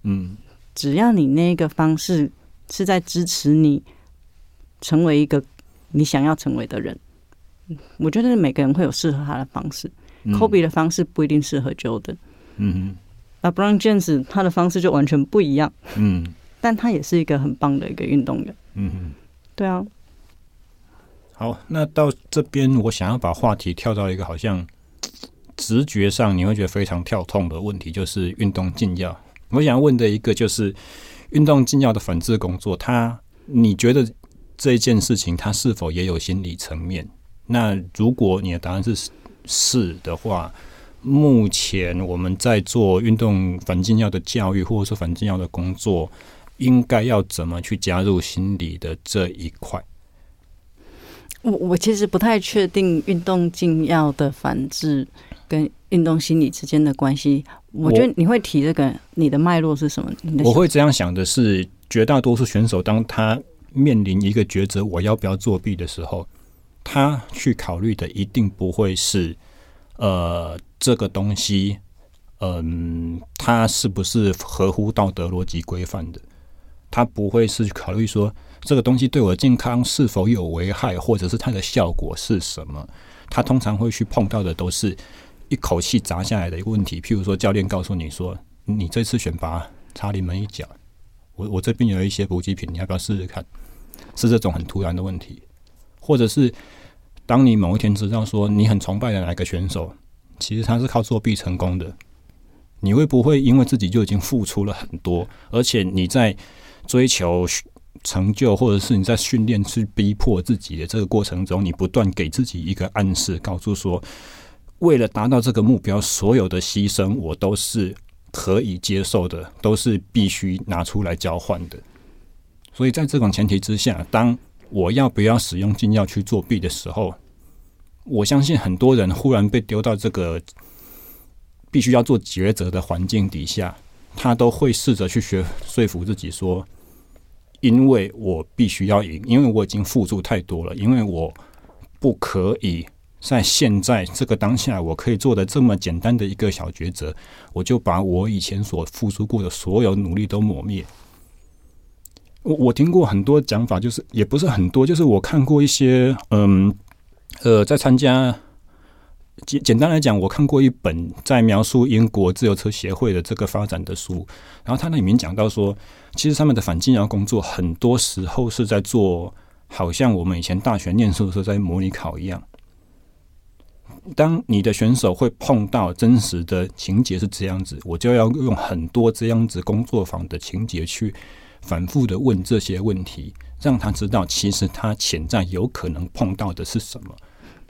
嗯，只要你那个方式是在支持你成为一个。你想要成为的人，我觉得每个人会有适合他的方式。嗯、Kobe 的方式不一定适合 Jordan，嗯哼，LeBron James 他的方式就完全不一样，嗯，但他也是一个很棒的一个运动员，嗯哼，对啊。好，那到这边我想要把话题跳到一个好像直觉上你会觉得非常跳痛的问题，就是运动禁药。我想问的一个就是运动禁药的反制工作，他你觉得？这件事情，它是否也有心理层面？那如果你的答案是是的话，目前我们在做运动反禁药的教育，或者说反禁药的工作，应该要怎么去加入心理的这一块？我我其实不太确定运动禁药的反制跟运动心理之间的关系。我觉得你会提这个，你的脉络是什么？我会这样想的是，绝大多数选手当他面临一个抉择，我要不要作弊的时候，他去考虑的一定不会是呃这个东西，嗯、它是不是合乎道德逻辑规范的？他不会是考虑说这个东西对我健康是否有危害，或者是它的效果是什么？他通常会去碰到的都是一口气砸下来的一个问题。譬如说，教练告诉你说：“你这次选拔差临门一脚，我我这边有一些补给品，你要不要试试看？”是这种很突然的问题，或者是当你某一天知道说你很崇拜的哪个选手，其实他是靠作弊成功的，你会不会因为自己就已经付出了很多，而且你在追求成就，或者是你在训练去逼迫自己的这个过程中，你不断给自己一个暗示，告诉说，为了达到这个目标，所有的牺牲我都是可以接受的，都是必须拿出来交换的。所以在这种前提之下，当我要不要使用禁药去作弊的时候，我相信很多人忽然被丢到这个必须要做抉择的环境底下，他都会试着去学说服自己说。因为我必须要赢，因为我已经付出太多了，因为我不可以在现在这个当下，我可以做的这么简单的一个小抉择，我就把我以前所付出过的所有努力都抹灭。我我听过很多讲法，就是也不是很多，就是我看过一些，嗯，呃，在参加。简简单来讲，我看过一本在描述英国自由车协会的这个发展的书，然后他那里面讲到说，其实他们的反禁药工作很多时候是在做，好像我们以前大学念书的时候在模拟考一样。当你的选手会碰到真实的情节是这样子，我就要用很多这样子工作坊的情节去反复的问这些问题，让他知道其实他潜在有可能碰到的是什么，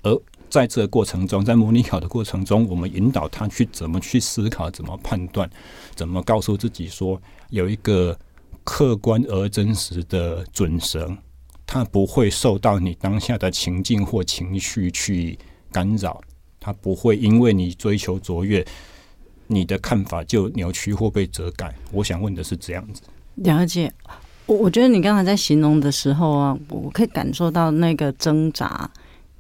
而。在这个过程中，在模拟考的过程中，我们引导他去怎么去思考，怎么判断，怎么告诉自己说有一个客观而真实的准绳，他不会受到你当下的情境或情绪去干扰，他不会因为你追求卓越，你的看法就扭曲或被遮盖。我想问的是这样子。了解，我我觉得你刚才在形容的时候啊，我可以感受到那个挣扎。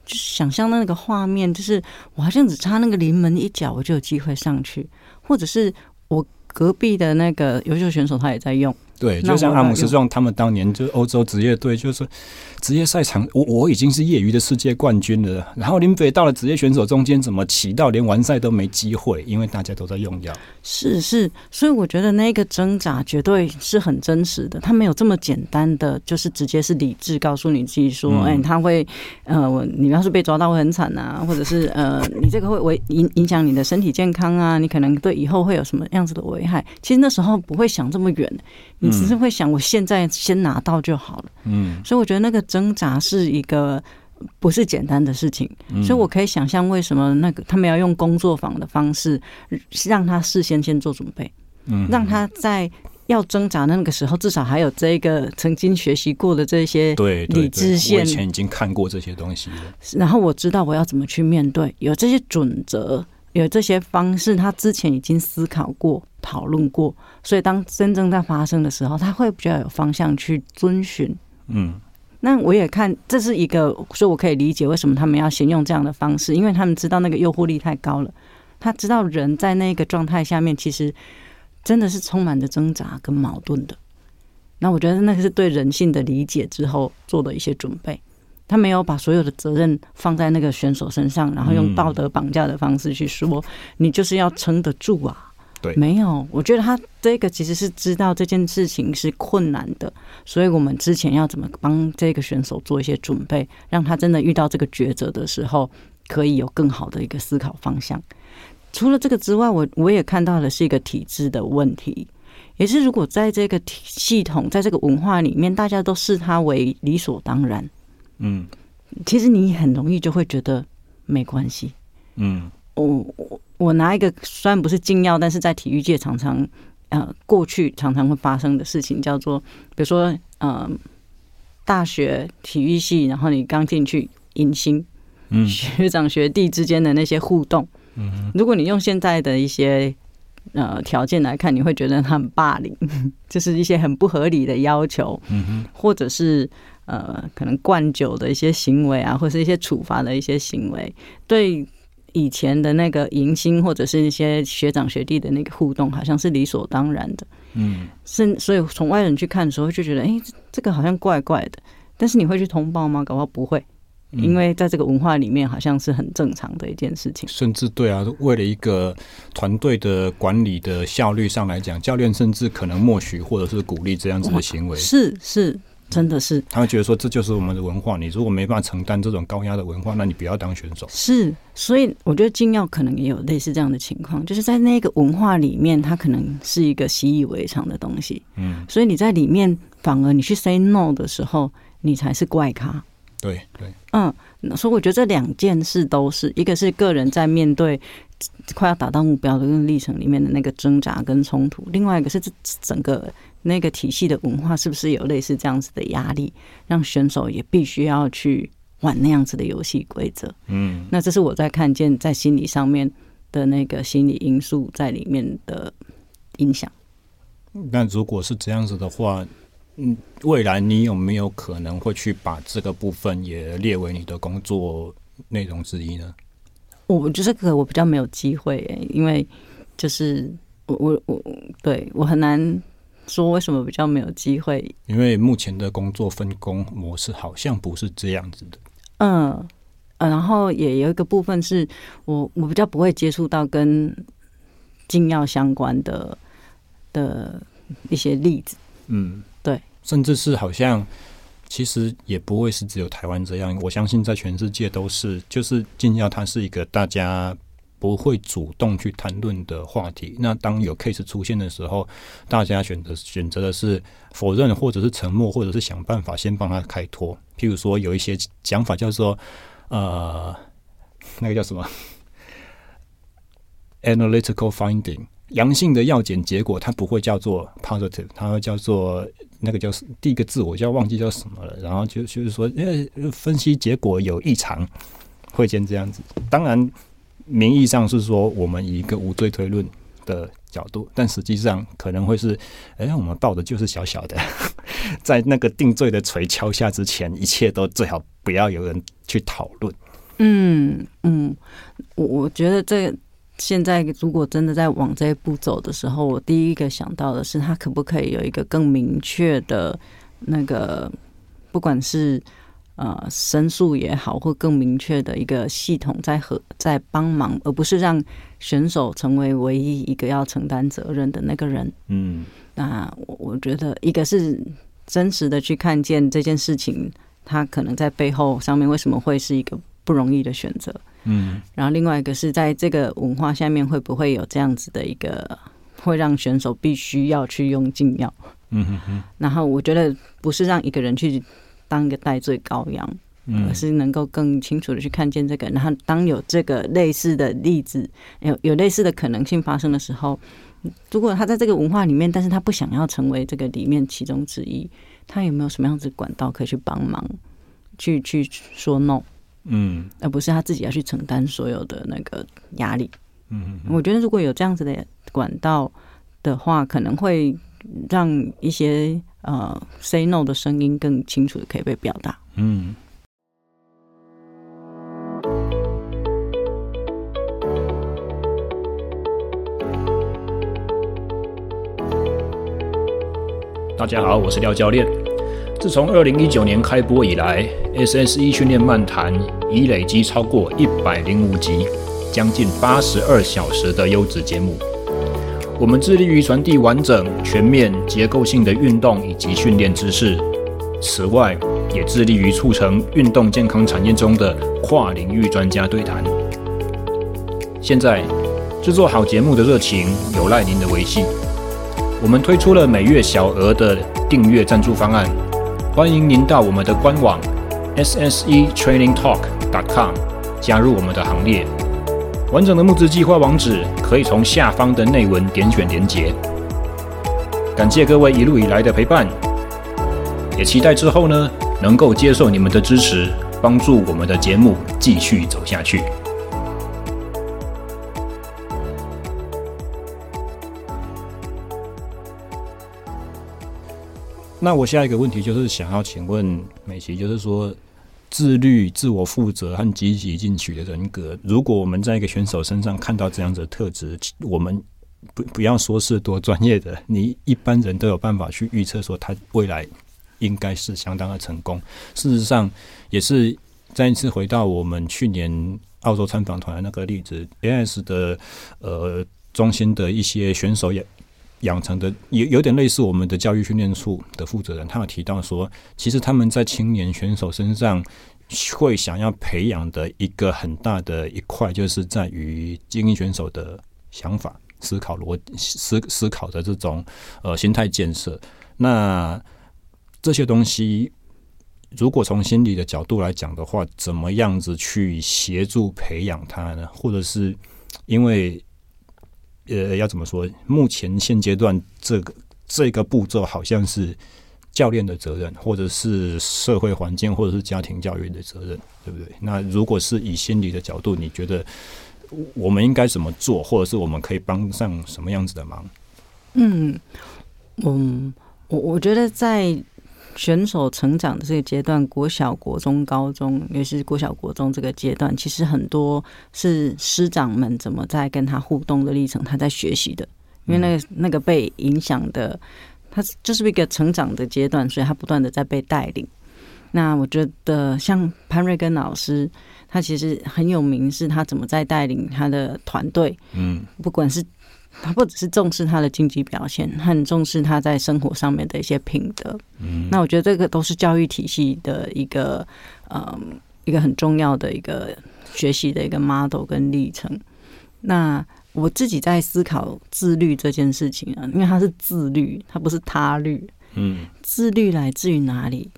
就是想象那个画面，就是我好像只差那个临门一脚，我就有机会上去，或者是我隔壁的那个优秀选手他也在用。对，就像阿姆斯壮他们当年就欧洲职业队，就是职业赛场，我我已经是业余的世界冠军了。然后林北到了职业选手中间，怎么骑到连完赛都没机会？因为大家都在用药。是是，所以我觉得那个挣扎绝对是很真实的。他没有这么简单的，就是直接是理智告诉你自己说，哎、嗯欸，他会呃，你要是被抓到会很惨啊，或者是呃，你这个会危影影响你的身体健康啊，你可能对以后会有什么样子的危害？其实那时候不会想这么远。你只是会想，我现在先拿到就好了。嗯，所以我觉得那个挣扎是一个不是简单的事情。所以我可以想象为什么那个他们要用工作坊的方式，让他事先先做准备，嗯，让他在要挣扎的那个时候，至少还有这个曾经学习过的这些对理智线。我以前已经看过这些东西了，然后我知道我要怎么去面对，有这些准则。有这些方式，他之前已经思考过、讨论过，所以当真正在发生的时候，他会比较有方向去遵循。嗯，那我也看这是一个，所以我可以理解为什么他们要先用这样的方式，因为他们知道那个诱惑力太高了。他知道人在那个状态下面，其实真的是充满着挣扎跟矛盾的。那我觉得那个是对人性的理解之后做的一些准备。他没有把所有的责任放在那个选手身上，然后用道德绑架的方式去说，你就是要撑得住啊。对，没有，我觉得他这个其实是知道这件事情是困难的，所以我们之前要怎么帮这个选手做一些准备，让他真的遇到这个抉择的时候，可以有更好的一个思考方向。除了这个之外，我我也看到的是一个体制的问题，也是如果在这个体系统，在这个文化里面，大家都视他为理所当然。嗯，其实你很容易就会觉得没关系。嗯，我我我拿一个虽然不是禁药，但是在体育界常常呃过去常常会发生的事情，叫做比如说呃大学体育系，然后你刚进去迎新，嗯，学长学弟之间的那些互动，嗯，如果你用现在的一些呃条件来看，你会觉得他很霸凌，就是一些很不合理的要求，嗯哼，或者是呃可能灌酒的一些行为啊，或者是一些处罚的一些行为，对以前的那个迎新或者是一些学长学弟的那个互动，好像是理所当然的，嗯，是所以从外人去看的时候，就觉得哎、欸，这个好像怪怪的，但是你会去通报吗？搞不好不会。因为在这个文化里面，好像是很正常的一件事情。甚至对啊，为了一个团队的管理的效率上来讲，教练甚至可能默许或者是鼓励这样子的行为。是是，真的是。他会觉得说，这就是我们的文化。你如果没办法承担这种高压的文化，那你不要当选手。是，所以我觉得禁药可能也有类似这样的情况，就是在那个文化里面，它可能是一个习以为常的东西。嗯，所以你在里面反而你去 say no 的时候，你才是怪咖。对对，嗯，所以我觉得这两件事都是一个是个人在面对快要达到目标的那个历程里面的那个挣扎跟冲突，另外一个是这整个那个体系的文化是不是有类似这样子的压力，让选手也必须要去玩那样子的游戏规则。嗯，那这是我在看见在心理上面的那个心理因素在里面的影响。那如果是这样子的话。嗯，未来你有没有可能会去把这个部分也列为你的工作内容之一呢？我觉得这个我比较没有机会，因为就是我我我对我很难说为什么比较没有机会。因为目前的工作分工模式好像不是这样子的。嗯，呃，然后也有一个部分是我我比较不会接触到跟禁药相关的的一些例子。嗯。对甚至是好像，其实也不会是只有台湾这样。我相信在全世界都是，就是禁药它是一个大家不会主动去谈论的话题。那当有 case 出现的时候，大家选择选择的是否认，或者是沉默，或者是想办法先帮他开脱。譬如说，有一些讲法叫做呃，那个叫什么 analytical finding。阳性的药检结果，它不会叫做 positive，它会叫做那个叫第一个字，我就要忘记叫什么了。然后就就是说，因为，分析结果有异常，会先这样子。当然，名义上是说我们以一个无罪推论的角度，但实际上可能会是，哎，我们报的就是小小的，在那个定罪的锤敲下之前，一切都最好不要有人去讨论。嗯嗯，我我觉得这。现在如果真的在往这一步走的时候，我第一个想到的是，他可不可以有一个更明确的那个，不管是呃申诉也好，或更明确的一个系统在和在帮忙，而不是让选手成为唯一一个要承担责任的那个人。嗯，那我我觉得一个是真实的去看见这件事情，他可能在背后上面为什么会是一个不容易的选择。嗯，然后另外一个是在这个文化下面，会不会有这样子的一个，会让选手必须要去用禁药？嗯哼哼。然后我觉得不是让一个人去当一个代罪羔羊，而是能够更清楚的去看见这个。然后当有这个类似的例子，有有类似的可能性发生的时候，如果他在这个文化里面，但是他不想要成为这个里面其中之一，他有没有什么样子管道可以去帮忙，去去说 no？嗯，而不是他自己要去承担所有的那个压力。嗯，我觉得如果有这样子的管道的话，可能会让一些呃 say no 的声音更清楚的可以被表达。嗯。大家好，我是廖教练。自从二零一九年开播以来，SSE 训练漫谈已累积超过一百零五集，将近八十二小时的优质节目。我们致力于传递完整、全面、结构性的运动以及训练知识。此外，也致力于促成运动健康产业中的跨领域专家对谈。现在，制作好节目的热情有赖您的维系。我们推出了每月小额的订阅赞助方案。欢迎您到我们的官网 ssetrainingtalk.com 加入我们的行列。完整的募资计划网址可以从下方的内文点选连结。感谢各位一路以来的陪伴，也期待之后呢能够接受你们的支持，帮助我们的节目继续走下去。那我下一个问题就是想要请问美琪，就是说自律、自我负责和积极进取的人格，如果我们在一个选手身上看到这样子的特质，我们不不要说是多专业的，你一般人都有办法去预测说他未来应该是相当的成功。事实上，也是再一次回到我们去年澳洲参访团的那个例子，AS 的呃中心的一些选手也。养成的有有点类似我们的教育训练处的负责人，他有提到说，其实他们在青年选手身上会想要培养的一个很大的一块，就是在于精英选手的想法、思考逻思思考的这种呃心态建设。那这些东西，如果从心理的角度来讲的话，怎么样子去协助培养他呢？或者是因为？呃，要怎么说？目前现阶段，这个这个步骤好像是教练的责任，或者是社会环境，或者是家庭教育的责任，对不对？那如果是以心理的角度，你觉得我们应该怎么做，或者是我们可以帮上什么样子的忙？嗯，嗯，我我觉得在。选手成长的这个阶段，国小、国中、高中，尤其是国小、国中这个阶段，其实很多是师长们怎么在跟他互动的历程，他在学习的。因为那个那个被影响的，他就是一个成长的阶段，所以他不断的在被带领。那我觉得像潘瑞根老师，他其实很有名，是他怎么在带领他的团队。嗯，不管是。他不只是重视他的经济表现，他很重视他在生活上面的一些品德。嗯，那我觉得这个都是教育体系的一个，嗯，一个很重要的一个学习的一个 model 跟历程。那我自己在思考自律这件事情啊，因为他是自律，他不是他律。嗯，自律来自于哪里？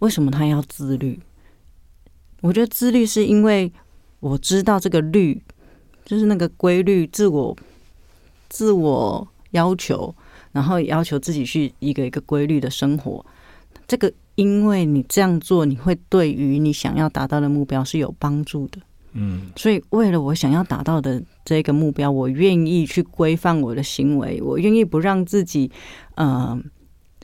为什么他要自律？我觉得自律是因为我知道这个律就是那个规律，自我。自我要求，然后要求自己去一个一个规律的生活。这个，因为你这样做，你会对于你想要达到的目标是有帮助的。嗯，所以为了我想要达到的这个目标，我愿意去规范我的行为，我愿意不让自己，呃，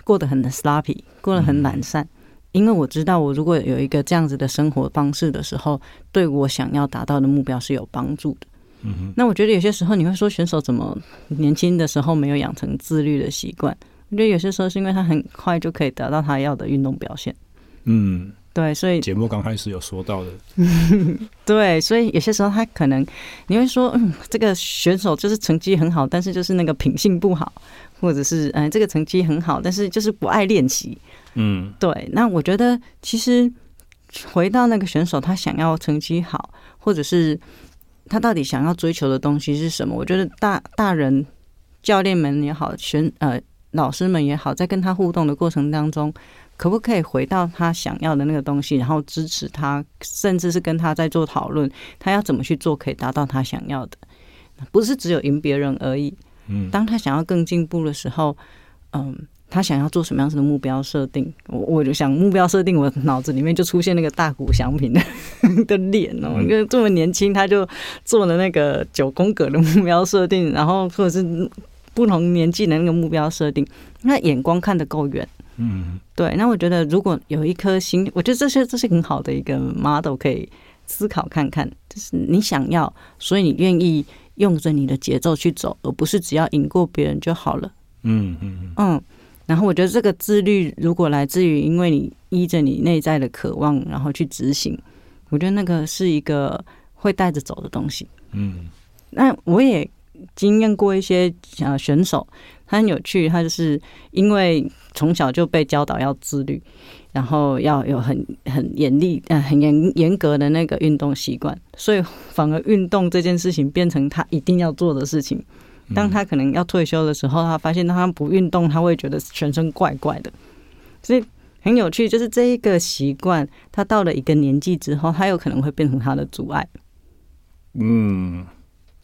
过得很 sloppy，过得很懒散。因为我知道，我如果有一个这样子的生活方式的时候，对我想要达到的目标是有帮助的。那我觉得有些时候你会说选手怎么年轻的时候没有养成自律的习惯？我觉得有些时候是因为他很快就可以得到他要的运动表现。嗯，对，所以节目刚开始有说到的，对，所以有些时候他可能你会说，嗯，这个选手就是成绩很好，但是就是那个品性不好，或者是嗯，这个成绩很好，但是就是不爱练习。嗯，对。那我觉得其实回到那个选手，他想要成绩好，或者是。他到底想要追求的东西是什么？我觉得大大人、教练们也好，选呃老师们也好，在跟他互动的过程当中，可不可以回到他想要的那个东西，然后支持他，甚至是跟他在做讨论，他要怎么去做可以达到他想要的？不是只有赢别人而已。嗯，当他想要更进步的时候，嗯。他想要做什么样子的目标设定？我我就想目标设定，我脑子里面就出现那个大谷翔平的 的脸哦，因为这么年轻他就做了那个九宫格的目标设定，然后或者是不同年纪的那个目标设定，那眼光看得够远。嗯，对。那我觉得如果有一颗心，我觉得这是这是很好的一个 model，可以思考看看，就是你想要，所以你愿意用着你的节奏去走，而不是只要赢过别人就好了。嗯嗯嗯。然后我觉得这个自律，如果来自于因为你依着你内在的渴望，然后去执行，我觉得那个是一个会带着走的东西。嗯，那我也经验过一些呃选手，他很有趣，他就是因为从小就被教导要自律，然后要有很很严厉呃很严严格的那个运动习惯，所以反而运动这件事情变成他一定要做的事情。当他可能要退休的时候，他发现他不运动，他会觉得全身怪怪的。所以很有趣，就是这一个习惯，他到了一个年纪之后，他有可能会变成他的阻碍。嗯，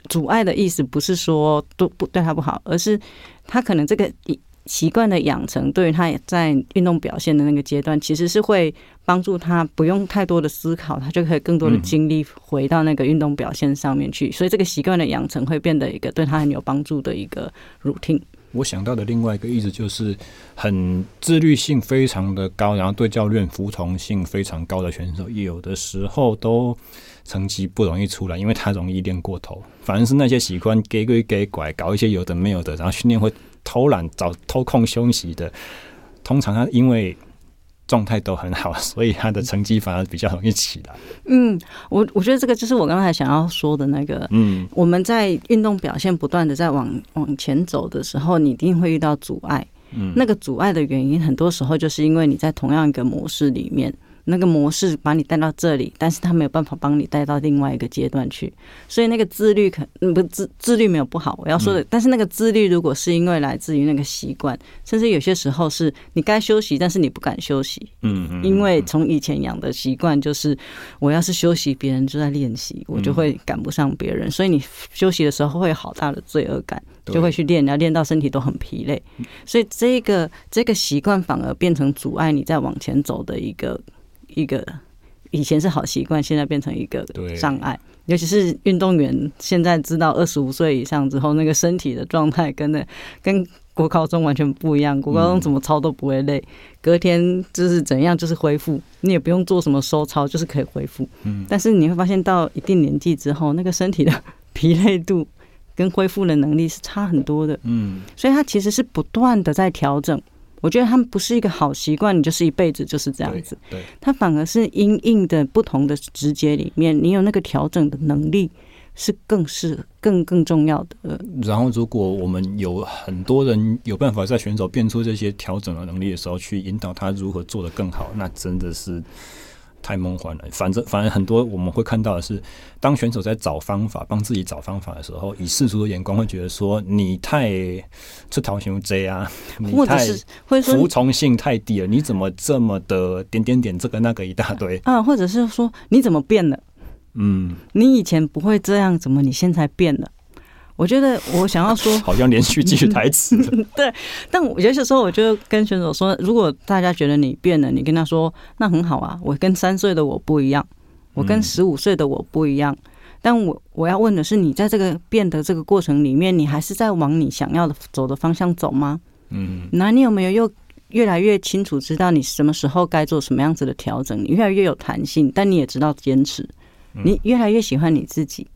阻碍的意思不是说都不对他不好，而是他可能这个一。习惯的养成，对于他也在运动表现的那个阶段，其实是会帮助他不用太多的思考，他就可以更多的精力回到那个运动表现上面去。所以这个习惯的养成会变得一个对他很有帮助的一个 routine。我想到的另外一个意思就是，很自律性非常的高，然后对教练服从性非常高的选手，有的时候都成绩不容易出来，因为他容易练过头。反而是那些喜欢给鬼给拐，搞一些有的没有的，然后训练会偷懒找偷空休息的，通常他因为。状态都很好，所以他的成绩反而比较容易起来。嗯，我我觉得这个就是我刚才想要说的那个。嗯，我们在运动表现不断的在往往前走的时候，你一定会遇到阻碍。嗯，那个阻碍的原因，很多时候就是因为你在同样一个模式里面。那个模式把你带到这里，但是他没有办法帮你带到另外一个阶段去，所以那个自律可不自自律没有不好，我要说的，嗯、但是那个自律如果是因为来自于那个习惯，甚至有些时候是你该休息，但是你不敢休息，嗯嗯，因为从以前养的习惯就是，我要是休息，别人就在练习，我就会赶不上别人，所以你休息的时候会有好大的罪恶感，就会去练，然后练到身体都很疲累，所以这个这个习惯反而变成阻碍你再往前走的一个。一个以前是好习惯，现在变成一个障碍。尤其是运动员，现在知道二十五岁以上之后，那个身体的状态跟那跟国高中完全不一样。国高中怎么操都不会累，隔天就是怎样就是恢复，你也不用做什么收操，就是可以恢复。嗯但是你会发现到一定年纪之后，那个身体的疲累度跟恢复的能力是差很多的。嗯，所以它其实是不断的在调整。我觉得他们不是一个好习惯，你就是一辈子就是这样子。对，他反而是因应的不同的直接里面，你有那个调整的能力，是更是更更重要的。然后，如果我们有很多人有办法在选手变出这些调整的能力的时候，去引导他如何做得更好，那真的是。太梦幻了，反正反正很多我们会看到的是，当选手在找方法帮自己找方法的时候，以世俗的眼光会觉得说你太出头像贼啊，你太服从性太低了，你怎么这么的点点点这个那个一大堆 啊？或者是说你怎么变了？嗯，你以前不会这样，怎么你现在变了？我觉得我想要说，好像连续剧台词。对，但我有些时候，我就跟选手说，如果大家觉得你变了，你跟他说，那很好啊。我跟三岁的我不一样，我跟十五岁的我不一样。但我我要问的是，你在这个变的这个过程里面，你还是在往你想要的走的方向走吗？嗯，那你有没有又越来越清楚知道你什么时候该做什么样子的调整？你越来越有弹性，但你也知道坚持，你越来越喜欢你自己。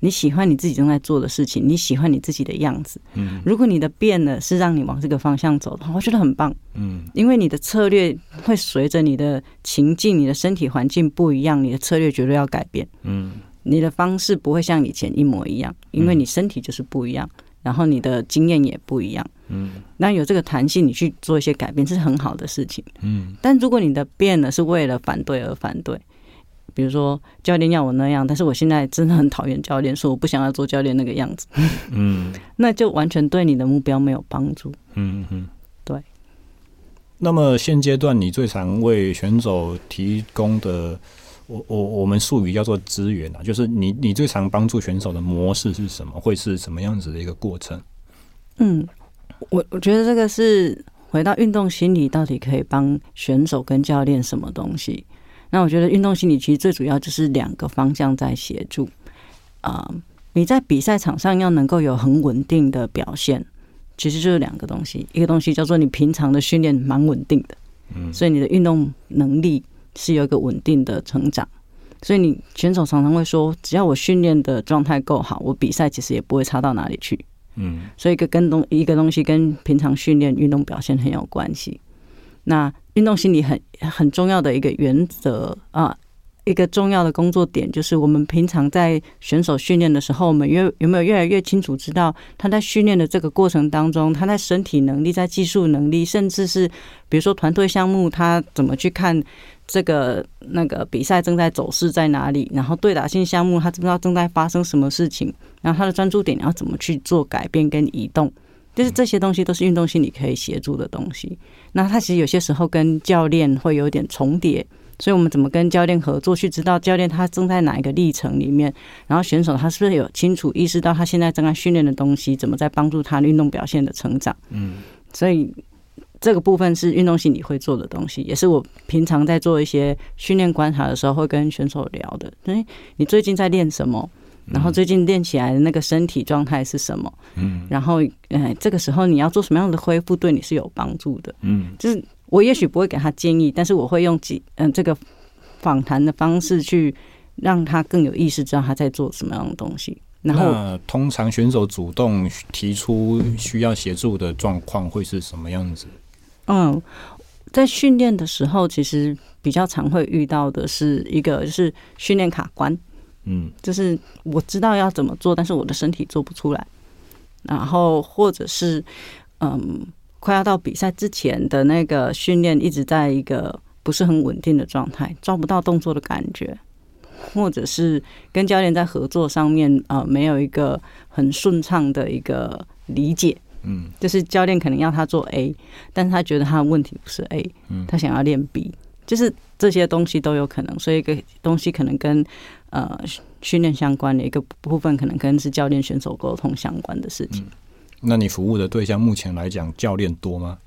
你喜欢你自己正在做的事情，你喜欢你自己的样子。嗯，如果你的变了是让你往这个方向走的话，我觉得很棒。嗯，因为你的策略会随着你的情境、你的身体环境不一样，你的策略绝对要改变。嗯，你的方式不会像以前一模一样，因为你身体就是不一样，然后你的经验也不一样。嗯，那有这个弹性，你去做一些改变是很好的事情。嗯，但如果你的变了是为了反对而反对。比如说教练要我那样，但是我现在真的很讨厌教练，说我不想要做教练那个样子。嗯，那就完全对你的目标没有帮助。嗯嗯，对。那么现阶段你最常为选手提供的，我我我们术语叫做资源啊，就是你你最常帮助选手的模式是什么？会是什么样子的一个过程？嗯，我我觉得这个是回到运动心理，到底可以帮选手跟教练什么东西？那我觉得运动心理其实最主要就是两个方向在协助啊。你在比赛场上要能够有很稳定的表现，其实就是两个东西。一个东西叫做你平常的训练蛮稳定的，嗯，所以你的运动能力是有一个稳定的成长。所以你选手常常会说，只要我训练的状态够好，我比赛其实也不会差到哪里去。嗯，所以一个跟东一个东西跟平常训练运动表现很有关系。那运动心理很很重要的一个原则啊，一个重要的工作点就是，我们平常在选手训练的时候，我们越有没有越来越清楚知道他在训练的这个过程当中，他在身体能力、在技术能力，甚至是比如说团队项目，他怎么去看这个那个比赛正在走势在哪里，然后对打性项目他知不知道正在发生什么事情，然后他的专注点要怎么去做改变跟移动。就是这些东西都是运动心理可以协助的东西。那他其实有些时候跟教练会有点重叠，所以我们怎么跟教练合作，去知道教练他正在哪一个历程里面，然后选手他是不是有清楚意识到他现在正在训练的东西，怎么在帮助他运动表现的成长。嗯，所以这个部分是运动心理会做的东西，也是我平常在做一些训练观察的时候会跟选手聊的。哎，你最近在练什么？然后最近练起来的那个身体状态是什么？嗯，然后呃，这个时候你要做什么样的恢复，对你是有帮助的。嗯，就是我也许不会给他建议，但是我会用几嗯、呃、这个访谈的方式去让他更有意识，知道他在做什么样的东西。然后，通常选手主动提出需要协助的状况会是什么样子？嗯，在训练的时候，其实比较常会遇到的是一个就是训练卡关。嗯，就是我知道要怎么做，但是我的身体做不出来。然后，或者是嗯，快要到比赛之前的那个训练，一直在一个不是很稳定的状态，抓不到动作的感觉。或者是跟教练在合作上面，呃，没有一个很顺畅的一个理解，嗯，就是教练可能要他做 A，但是他觉得他的问题不是 A，嗯，他想要练 B，就是这些东西都有可能，所以一个东西可能跟呃训练相关的一个部分，可能跟是教练选手沟通相关的事情。嗯，那你服务的对象目前来讲，教练多吗？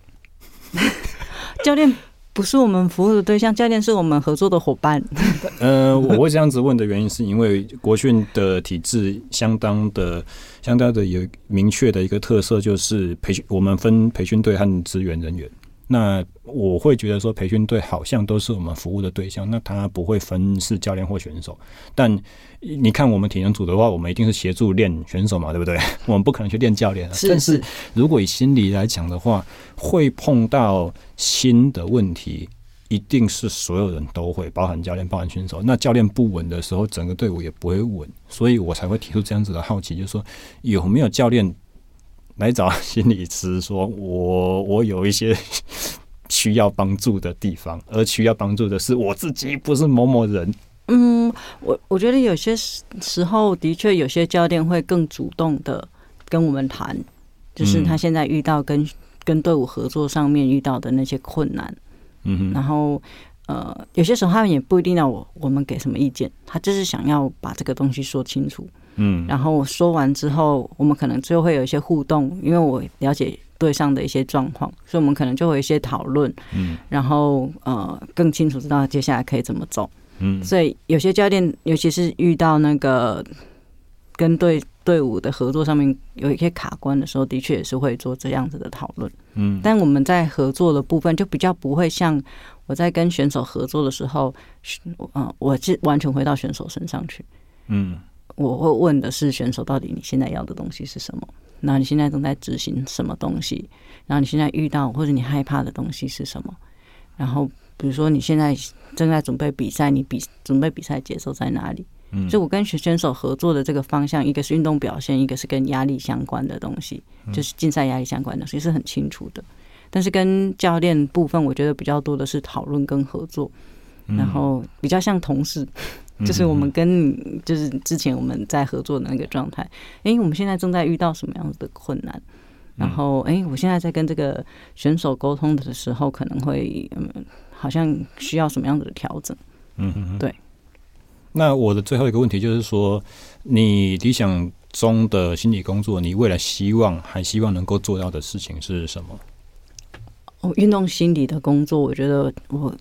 教练。不是我们服务的对象，教练是我们合作的伙伴。呃，我会这样子问的原因，是因为国训的体制相当的、相当的有明确的一个特色，就是培训我们分培训队和支援人员。那我会觉得说，培训队好像都是我们服务的对象，那他不会分是教练或选手。但你看我们体能组的话，我们一定是协助练选手嘛，对不对？我们不可能去练教练。是是。但是如果以心理来讲的话，会碰到新的问题，一定是所有人都会，包含教练、包含选手。那教练不稳的时候，整个队伍也不会稳，所以我才会提出这样子的好奇，就是说有没有教练？来找心理师，说我我有一些需要帮助的地方，而需要帮助的是我自己，不是某某人。嗯，我我觉得有些时候的确有些教练会更主动的跟我们谈，就是他现在遇到跟跟队伍合作上面遇到的那些困难。嗯哼，然后呃，有些时候他们也不一定要我我们给什么意见，他就是想要把这个东西说清楚。嗯，然后说完之后，我们可能就会有一些互动，因为我了解对上的一些状况，所以我们可能就会有一些讨论。嗯，然后呃，更清楚知道接下来可以怎么走。嗯，所以有些教练，尤其是遇到那个跟队队伍的合作上面有一些卡关的时候，的确也是会做这样子的讨论。嗯，但我们在合作的部分就比较不会像我在跟选手合作的时候，嗯，我是完全回到选手身上去。嗯。我会问的是选手，到底你现在要的东西是什么？那你现在正在执行什么东西？然后你现在遇到或者你害怕的东西是什么？然后比如说你现在正在准备比赛，你比准备比赛节奏在哪里？嗯，所以我跟选选手合作的这个方向，一个是运动表现，一个是跟压力相关的东西，就是竞赛压力相关的，所以是很清楚的。但是跟教练部分，我觉得比较多的是讨论跟合作，然后比较像同事。就是我们跟就是之前我们在合作的那个状态，哎，我们现在正在遇到什么样子的困难？然后，哎，我现在在跟这个选手沟通的时候，可能会嗯，好像需要什么样子的调整？嗯嗯，对。那我的最后一个问题就是说，你理想中的心理工作，你未来希望还希望能够做到的事情是什么？哦，运动心理的工作，我觉得我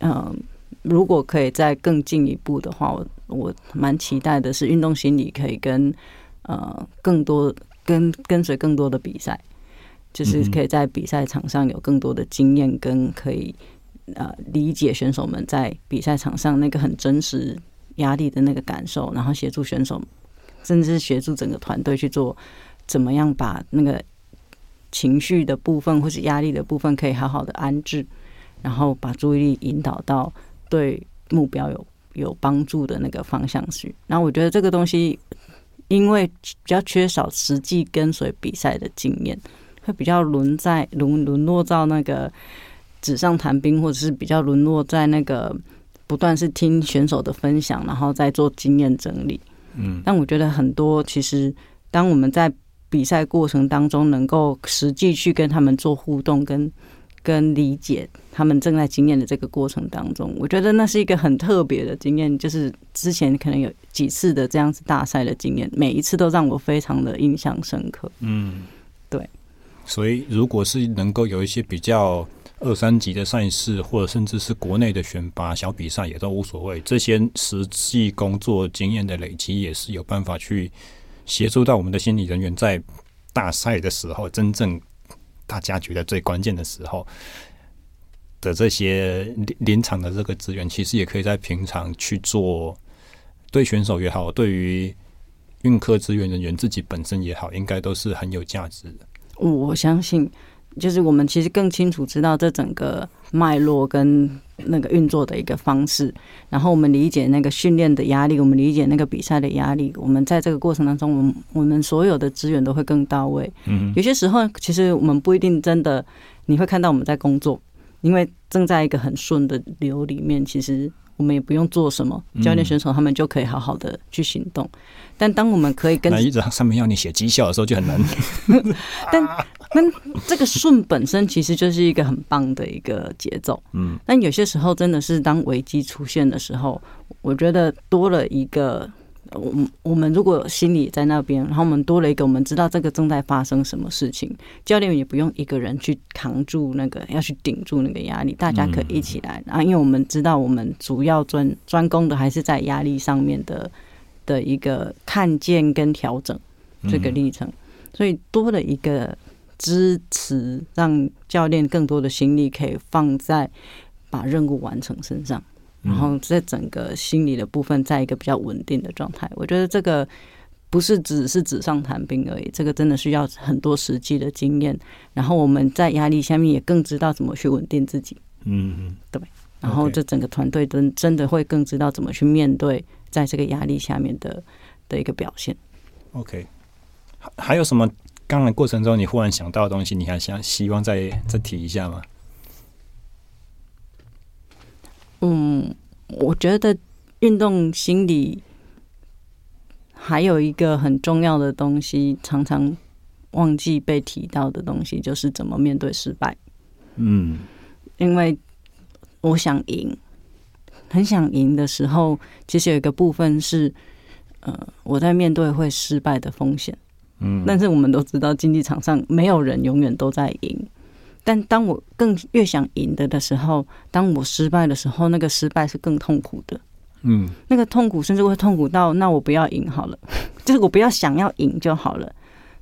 嗯。如果可以再更进一步的话，我我蛮期待的是运动心理可以跟呃更多跟跟随更多的比赛，就是可以在比赛场上有更多的经验，跟可以呃理解选手们在比赛场上那个很真实压力的那个感受，然后协助选手，甚至是协助整个团队去做怎么样把那个情绪的部分或是压力的部分可以好好的安置，然后把注意力引导到。对目标有有帮助的那个方向去，然后我觉得这个东西，因为比较缺少实际跟随比赛的经验，会比较沦在沦沦落到那个纸上谈兵，或者是比较沦落在那个不断是听选手的分享，然后再做经验整理。嗯，但我觉得很多其实，当我们在比赛过程当中，能够实际去跟他们做互动跟。跟理解他们正在经验的这个过程当中，我觉得那是一个很特别的经验。就是之前可能有几次的这样子大赛的经验，每一次都让我非常的印象深刻。嗯，对。所以，如果是能够有一些比较二三级的赛事，或者甚至是国内的选拔小比赛，也都无所谓。这些实际工作经验的累积，也是有办法去协助到我们的心理人员，在大赛的时候，真正大家觉得最关键的时候的这些临临场的这个资源，其实也可以在平常去做。对选手也好，对于运科资源人员自己本身也好，应该都是很有价值的。我相信，就是我们其实更清楚知道这整个脉络跟那个运作的一个方式，然后我们理解那个训练的压力，我们理解那个比赛的压力，我们在这个过程当中，我们我们所有的资源都会更到位。嗯，有些时候其实我们不一定真的你会看到我们在工作，因为正在一个很顺的流里面，其实。我们也不用做什么，教练选手他们就可以好好的去行动。嗯、但当我们可以跟一直上面要你写绩效的时候，就很难。但那这个顺本身其实就是一个很棒的一个节奏。嗯，但有些时候真的是当危机出现的时候，我觉得多了一个。我们我们如果心里在那边，然后我们多了一个，我们知道这个正在发生什么事情，教练也不用一个人去扛住那个，要去顶住那个压力，大家可以一起来。啊，因为我们知道，我们主要专专攻的还是在压力上面的的一个看见跟调整这个历程，所以多了一个支持，让教练更多的心力可以放在把任务完成身上。然后在整个心理的部分，在一个比较稳定的状态，我觉得这个不是只是纸上谈兵而已，这个真的需要很多实际的经验。然后我们在压力下面也更知道怎么去稳定自己。嗯嗯，对。然后这整个团队真真的会更知道怎么去面对在这个压力下面的的一个表现。OK，还还有什么？刚才过程中你忽然想到的东西，你还想希望再再提一下吗？嗯，我觉得运动心理还有一个很重要的东西，常常忘记被提到的东西，就是怎么面对失败。嗯，因为我想赢，很想赢的时候，其实有一个部分是，呃，我在面对会失败的风险。嗯，但是我们都知道，竞技场上没有人永远都在赢。但当我更越想赢的的时候，当我失败的时候，那个失败是更痛苦的。嗯，那个痛苦甚至会痛苦到，那我不要赢好了，就是我不要想要赢就好了。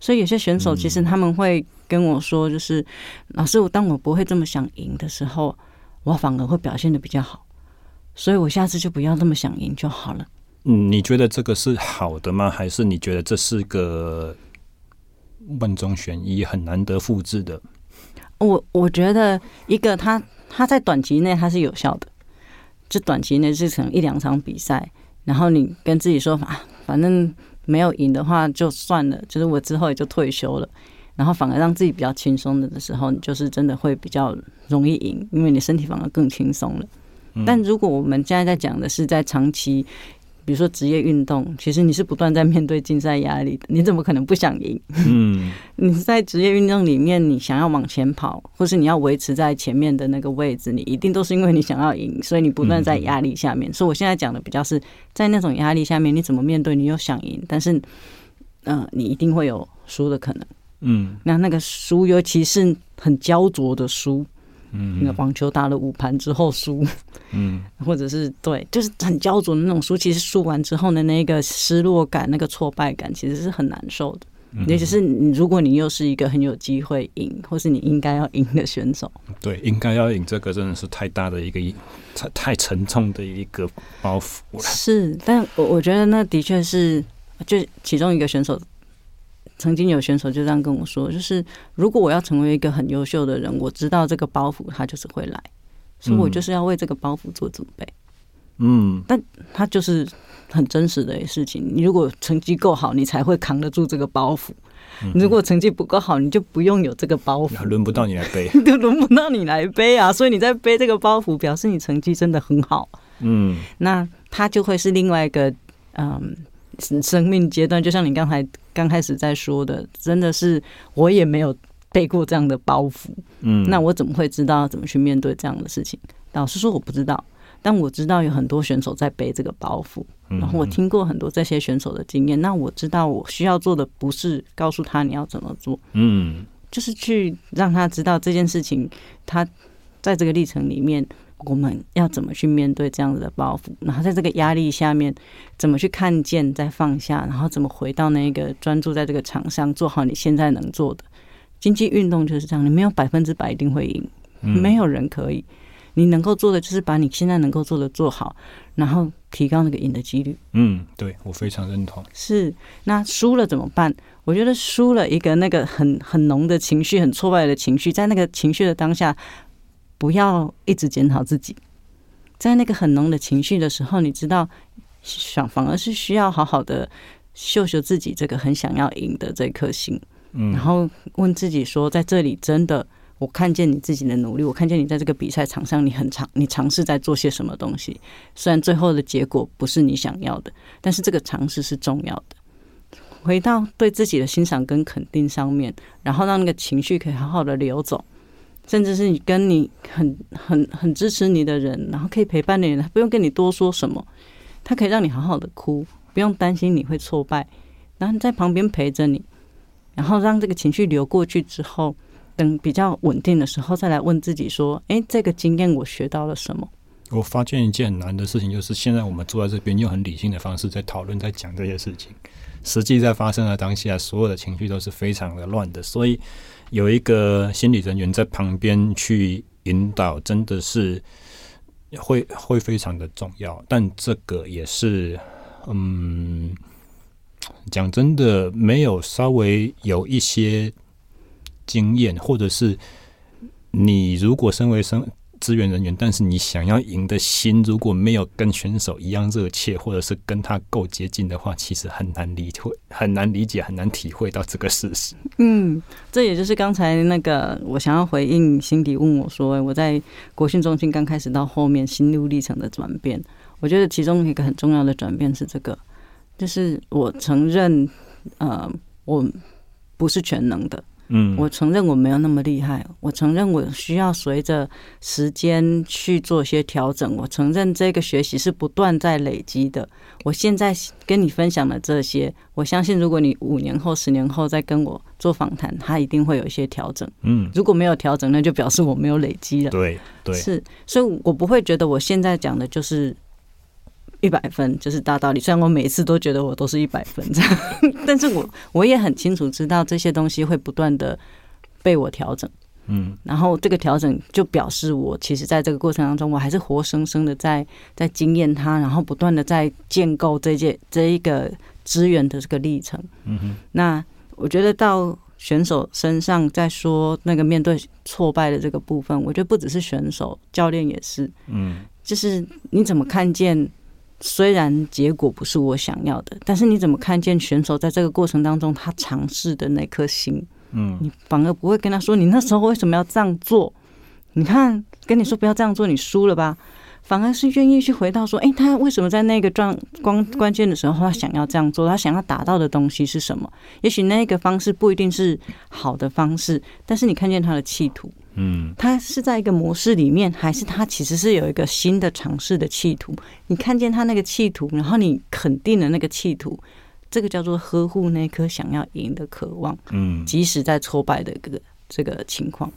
所以有些选手其实他们会跟我说，就是老师，我当我不会这么想赢的时候，我反而会表现的比较好。所以我下次就不要这么想赢就好了。嗯，你觉得这个是好的吗？还是你觉得这是个万中选一，很难得复制的？我我觉得一个他他在短期内他是有效的，就短期内是成一两场比赛，然后你跟自己说啊，反正没有赢的话就算了，就是我之后也就退休了，然后反而让自己比较轻松的的时候，你就是真的会比较容易赢，因为你身体反而更轻松了。但如果我们现在在讲的是在长期。比如说职业运动，其实你是不断在面对竞赛压力的，你怎么可能不想赢？嗯，你在职业运动里面，你想要往前跑，或是你要维持在前面的那个位置，你一定都是因为你想要赢，所以你不断在压力下面。所以我现在讲的比较是在那种压力下面，你怎么面对？你又想赢，但是，嗯、呃，你一定会有输的可能。嗯，那那个输，尤其是很焦灼的输。嗯，那个网球打了五盘之后输，嗯，或者是对，就是很焦灼的那种输。其实输完之后的那个失落感、那个挫败感，其实是很难受的。尤其是你，如果你又是一个很有机会赢，或是你应该要赢的选手，对，应该要赢这个真的是太大的一个太太沉重的一个包袱了。是，但我我觉得那的确是，就其中一个选手。曾经有选手就这样跟我说，就是如果我要成为一个很优秀的人，我知道这个包袱他就是会来，所以我就是要为这个包袱做准备。嗯，但他就是很真实的事情。你如果成绩够好，你才会扛得住这个包袱；你如果成绩不够好，你就不用有这个包袱，轮不到你来背，就轮不到你来背啊！所以你在背这个包袱，表示你成绩真的很好。嗯，那他就会是另外一个嗯。生命阶段，就像你刚才刚开始在说的，真的是我也没有背过这样的包袱，嗯，那我怎么会知道怎么去面对这样的事情？老实说，我不知道，但我知道有很多选手在背这个包袱，然后我听过很多这些选手的经验，那我知道我需要做的不是告诉他你要怎么做，嗯，就是去让他知道这件事情，他在这个历程里面，我们要怎么去面对这样子的包袱？然后在这个压力下面，怎么去看见再放下？然后怎么回到那个专注在这个场上，做好你现在能做的？经济运动就是这样，你没有百分之百一定会赢，没有人可以。你能够做的就是把你现在能够做的做好，然后提高那个赢的几率。嗯，对，我非常认同。是，那输了怎么办？我觉得输了一个那个很很浓的情绪，很挫败的情绪，在那个情绪的当下，不要一直检讨自己。在那个很浓的情绪的时候，你知道，想反而是需要好好的秀秀自己这个很想要赢的这颗心，嗯，然后问自己说，在这里真的。我看见你自己的努力，我看见你在这个比赛场上，你很尝，你尝试在做些什么东西。虽然最后的结果不是你想要的，但是这个尝试是重要的。回到对自己的欣赏跟肯定上面，然后让那个情绪可以好好的流走，甚至是你跟你很很很支持你的人，然后可以陪伴的人，他不用跟你多说什么，他可以让你好好的哭，不用担心你会挫败，然后你在旁边陪着你，然后让这个情绪流过去之后。等比较稳定的时候，再来问自己说：“诶，这个经验我学到了什么？”我发现一件很难的事情，就是现在我们坐在这边，用很理性的方式在讨论、在讲这些事情，实际在发生的当下，所有的情绪都是非常的乱的。所以有一个心理人员在旁边去引导，真的是会会非常的重要。但这个也是，嗯，讲真的，没有稍微有一些。经验，或者是你如果身为生资源人员，但是你想要赢的心如果没有跟选手一样热切，或者是跟他够接近的话，其实很难理会，很难理解，很难体会到这个事实。嗯，这也就是刚才那个我想要回应辛迪问我说，我在国训中心刚开始到后面心路历程的转变，我觉得其中一个很重要的转变是这个，就是我承认，呃，我不是全能的。嗯，我承认我没有那么厉害，我承认我需要随着时间去做些调整。我承认这个学习是不断在累积的。我现在跟你分享的这些，我相信如果你五年后、十年后再跟我做访谈，他一定会有一些调整。嗯，如果没有调整，那就表示我没有累积了。对对，是，所以我不会觉得我现在讲的就是。一百分就是大道理，虽然我每一次都觉得我都是一百分这样，但是我我也很清楚知道这些东西会不断的被我调整，嗯，然后这个调整就表示我其实在这个过程当中，我还是活生生的在在经验它，然后不断的在建构这件这一个资源的这个历程，嗯哼，那我觉得到选手身上再说那个面对挫败的这个部分，我觉得不只是选手，教练也是，嗯，就是你怎么看见。虽然结果不是我想要的，但是你怎么看见选手在这个过程当中他尝试的那颗心？嗯，你反而不会跟他说你那时候为什么要这样做？你看，跟你说不要这样做，你输了吧？反而是愿意去回到说，诶，他为什么在那个状关关键的时候他想要这样做？他想要达到的东西是什么？也许那个方式不一定是好的方式，但是你看见他的企图。嗯，他是在一个模式里面，还是他其实是有一个新的尝试的企图？你看见他那个企图，然后你肯定了那个企图，这个叫做呵护那颗想要赢的渴望。嗯，即使在挫败的这个这个情况。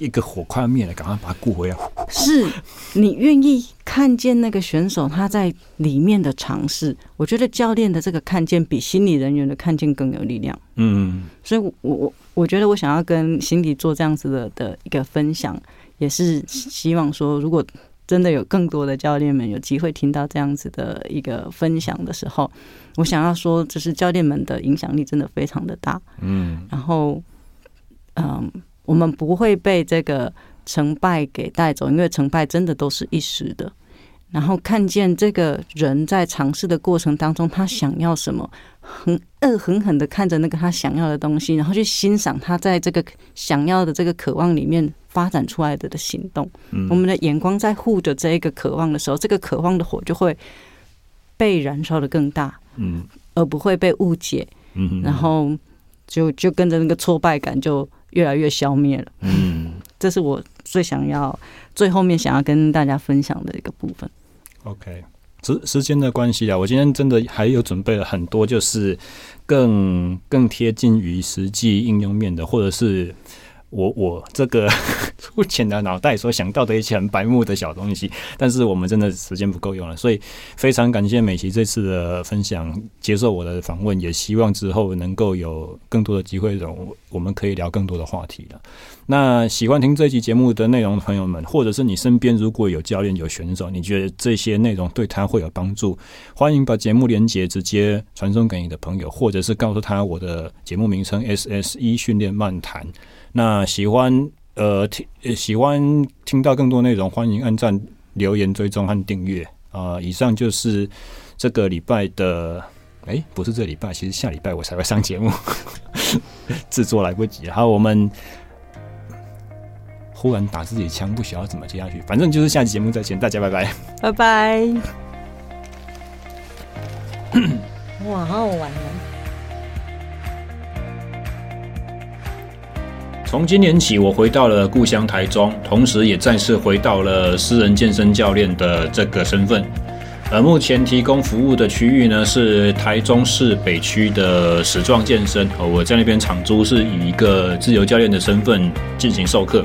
一个火快要灭了，赶快把它顾回来。是你愿意看见那个选手他在里面的尝试？我觉得教练的这个看见比心理人员的看见更有力量。嗯，所以我我我觉得我想要跟辛迪做这样子的的一个分享，也是希望说，如果真的有更多的教练们有机会听到这样子的一个分享的时候，我想要说，就是教练们的影响力真的非常的大。嗯，然后，嗯。我们不会被这个成败给带走，因为成败真的都是一时的。然后看见这个人在尝试的过程当中，他想要什么，很恶狠狠的看着那个他想要的东西，然后去欣赏他在这个想要的这个渴望里面发展出来的的行动。我们的眼光在护着这一个渴望的时候，这个渴望的火就会被燃烧的更大，嗯，而不会被误解，嗯，然后就就跟着那个挫败感就。越来越消灭了，嗯，这是我最想要最后面想要跟大家分享的一个部分。OK，时时间的关系啊，我今天真的还有准备了很多，就是更更贴近于实际应用面的，或者是我我这个粗浅的脑袋所想到的一些很白目的小东西，但是我们真的时间不够用了，所以非常感谢美琪这次的分享，接受我的访问，也希望之后能够有更多的机会，让我们可以聊更多的话题了。那喜欢听这期节目的内容的朋友们，或者是你身边如果有教练、有选手，你觉得这些内容对他会有帮助，欢迎把节目连接直接传送给你的朋友，或者是告诉他我的节目名称 SSE 训练漫谈。那喜欢呃听喜欢听到更多内容，欢迎按赞、留言、追踪和订阅啊！以上就是这个礼拜的，哎，不是这礼拜，其实下礼拜我才会上节目，制作来不及。好，我们。忽然打自己枪，不晓得怎么接下去。反正就是下期节目再见，大家拜拜，拜拜。哇，好好玩哦！从今年起，我回到了故乡台中，同时也再次回到了私人健身教练的这个身份。而目前提供服务的区域呢，是台中市北区的时壮健身。我在那边场租是以一个自由教练的身份进行授课。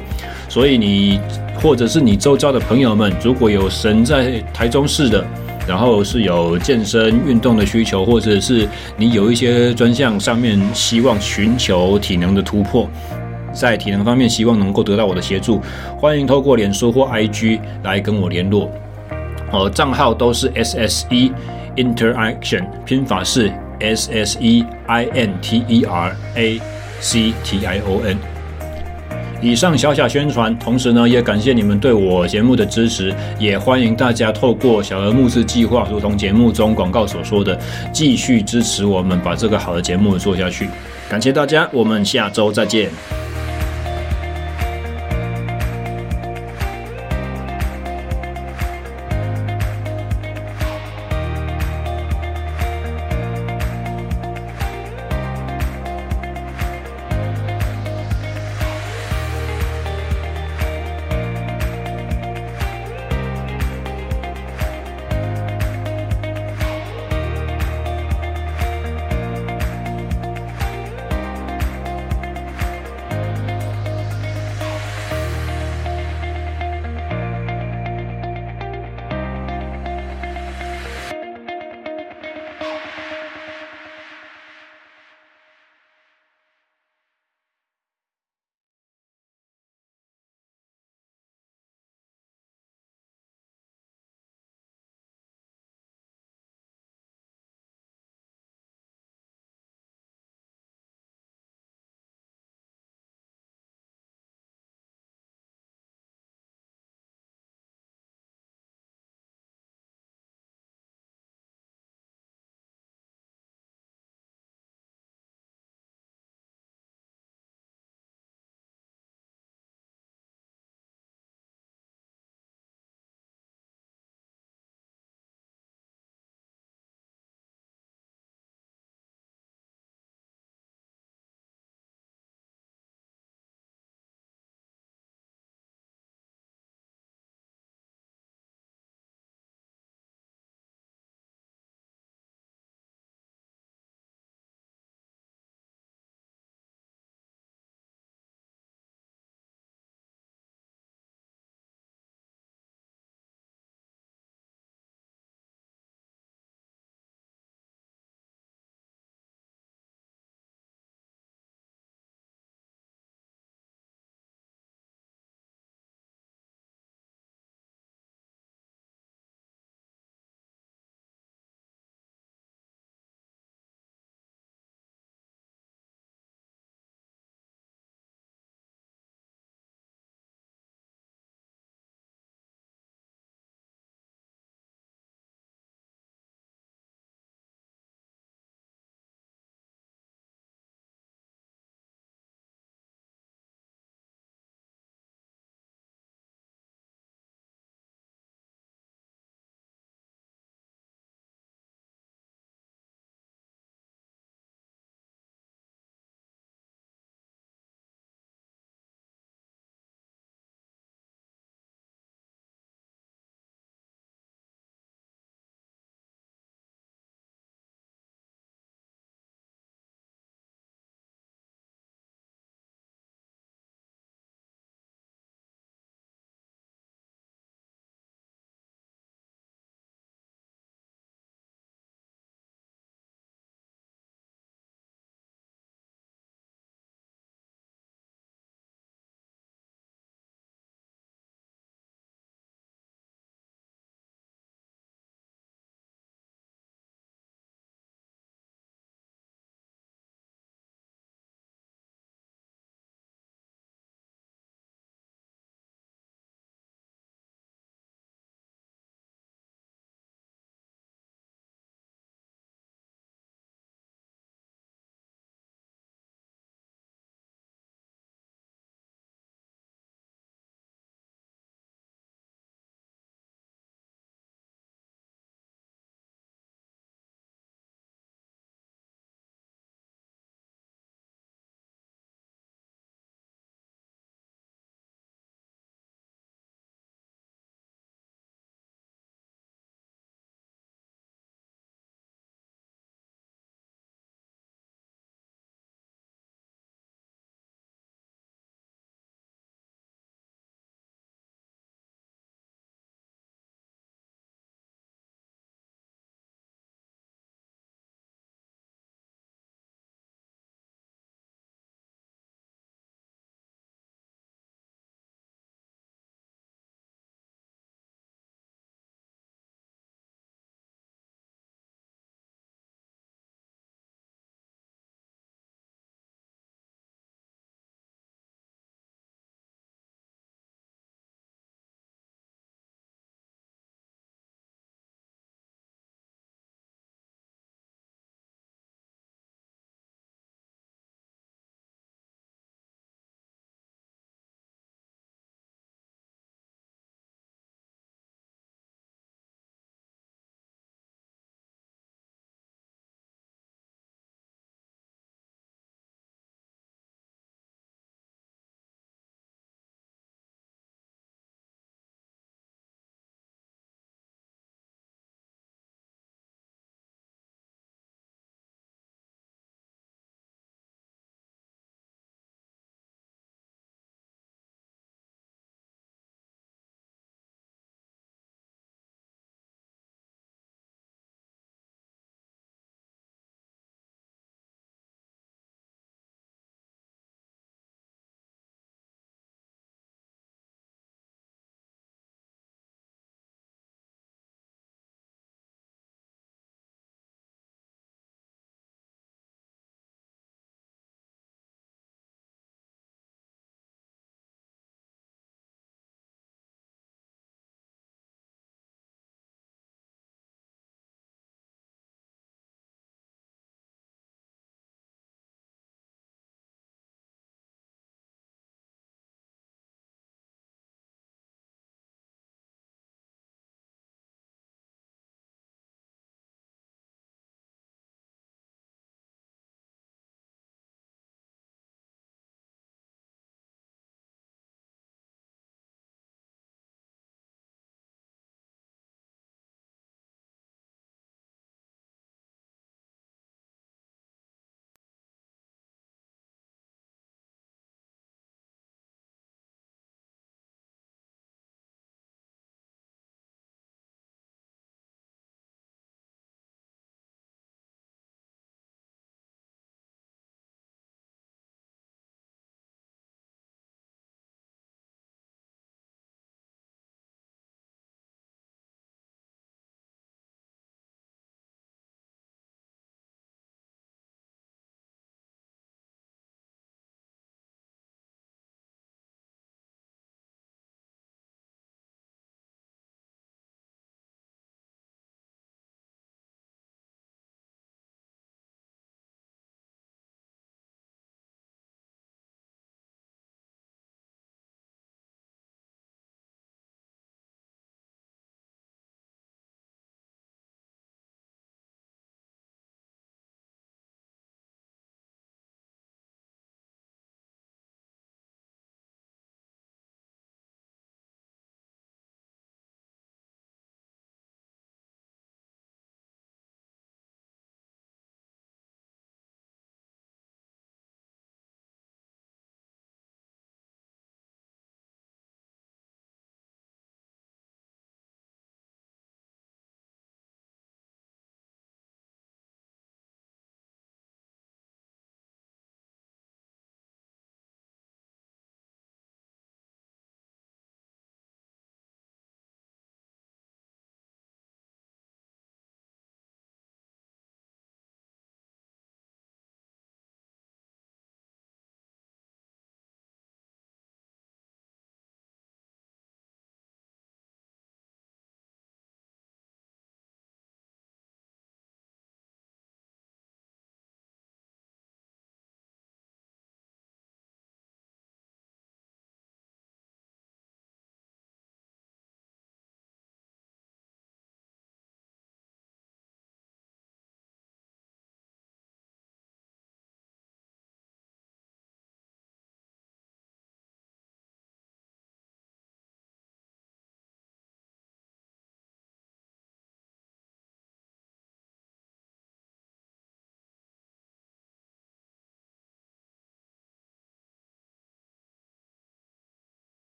所以你或者是你周遭的朋友们，如果有神在台中市的，然后是有健身运动的需求，或者是你有一些专项上面希望寻求体能的突破，在体能方面希望能够得到我的协助，欢迎透过脸书或 IG 来跟我联络。哦，账号都是 SSE Interaction，拼法是 S S E I N T E R A C T I O N。以上小小宣传，同时呢，也感谢你们对我节目的支持，也欢迎大家透过小额募资计划，如同节目中广告所说的，继续支持我们把这个好的节目做下去。感谢大家，我们下周再见。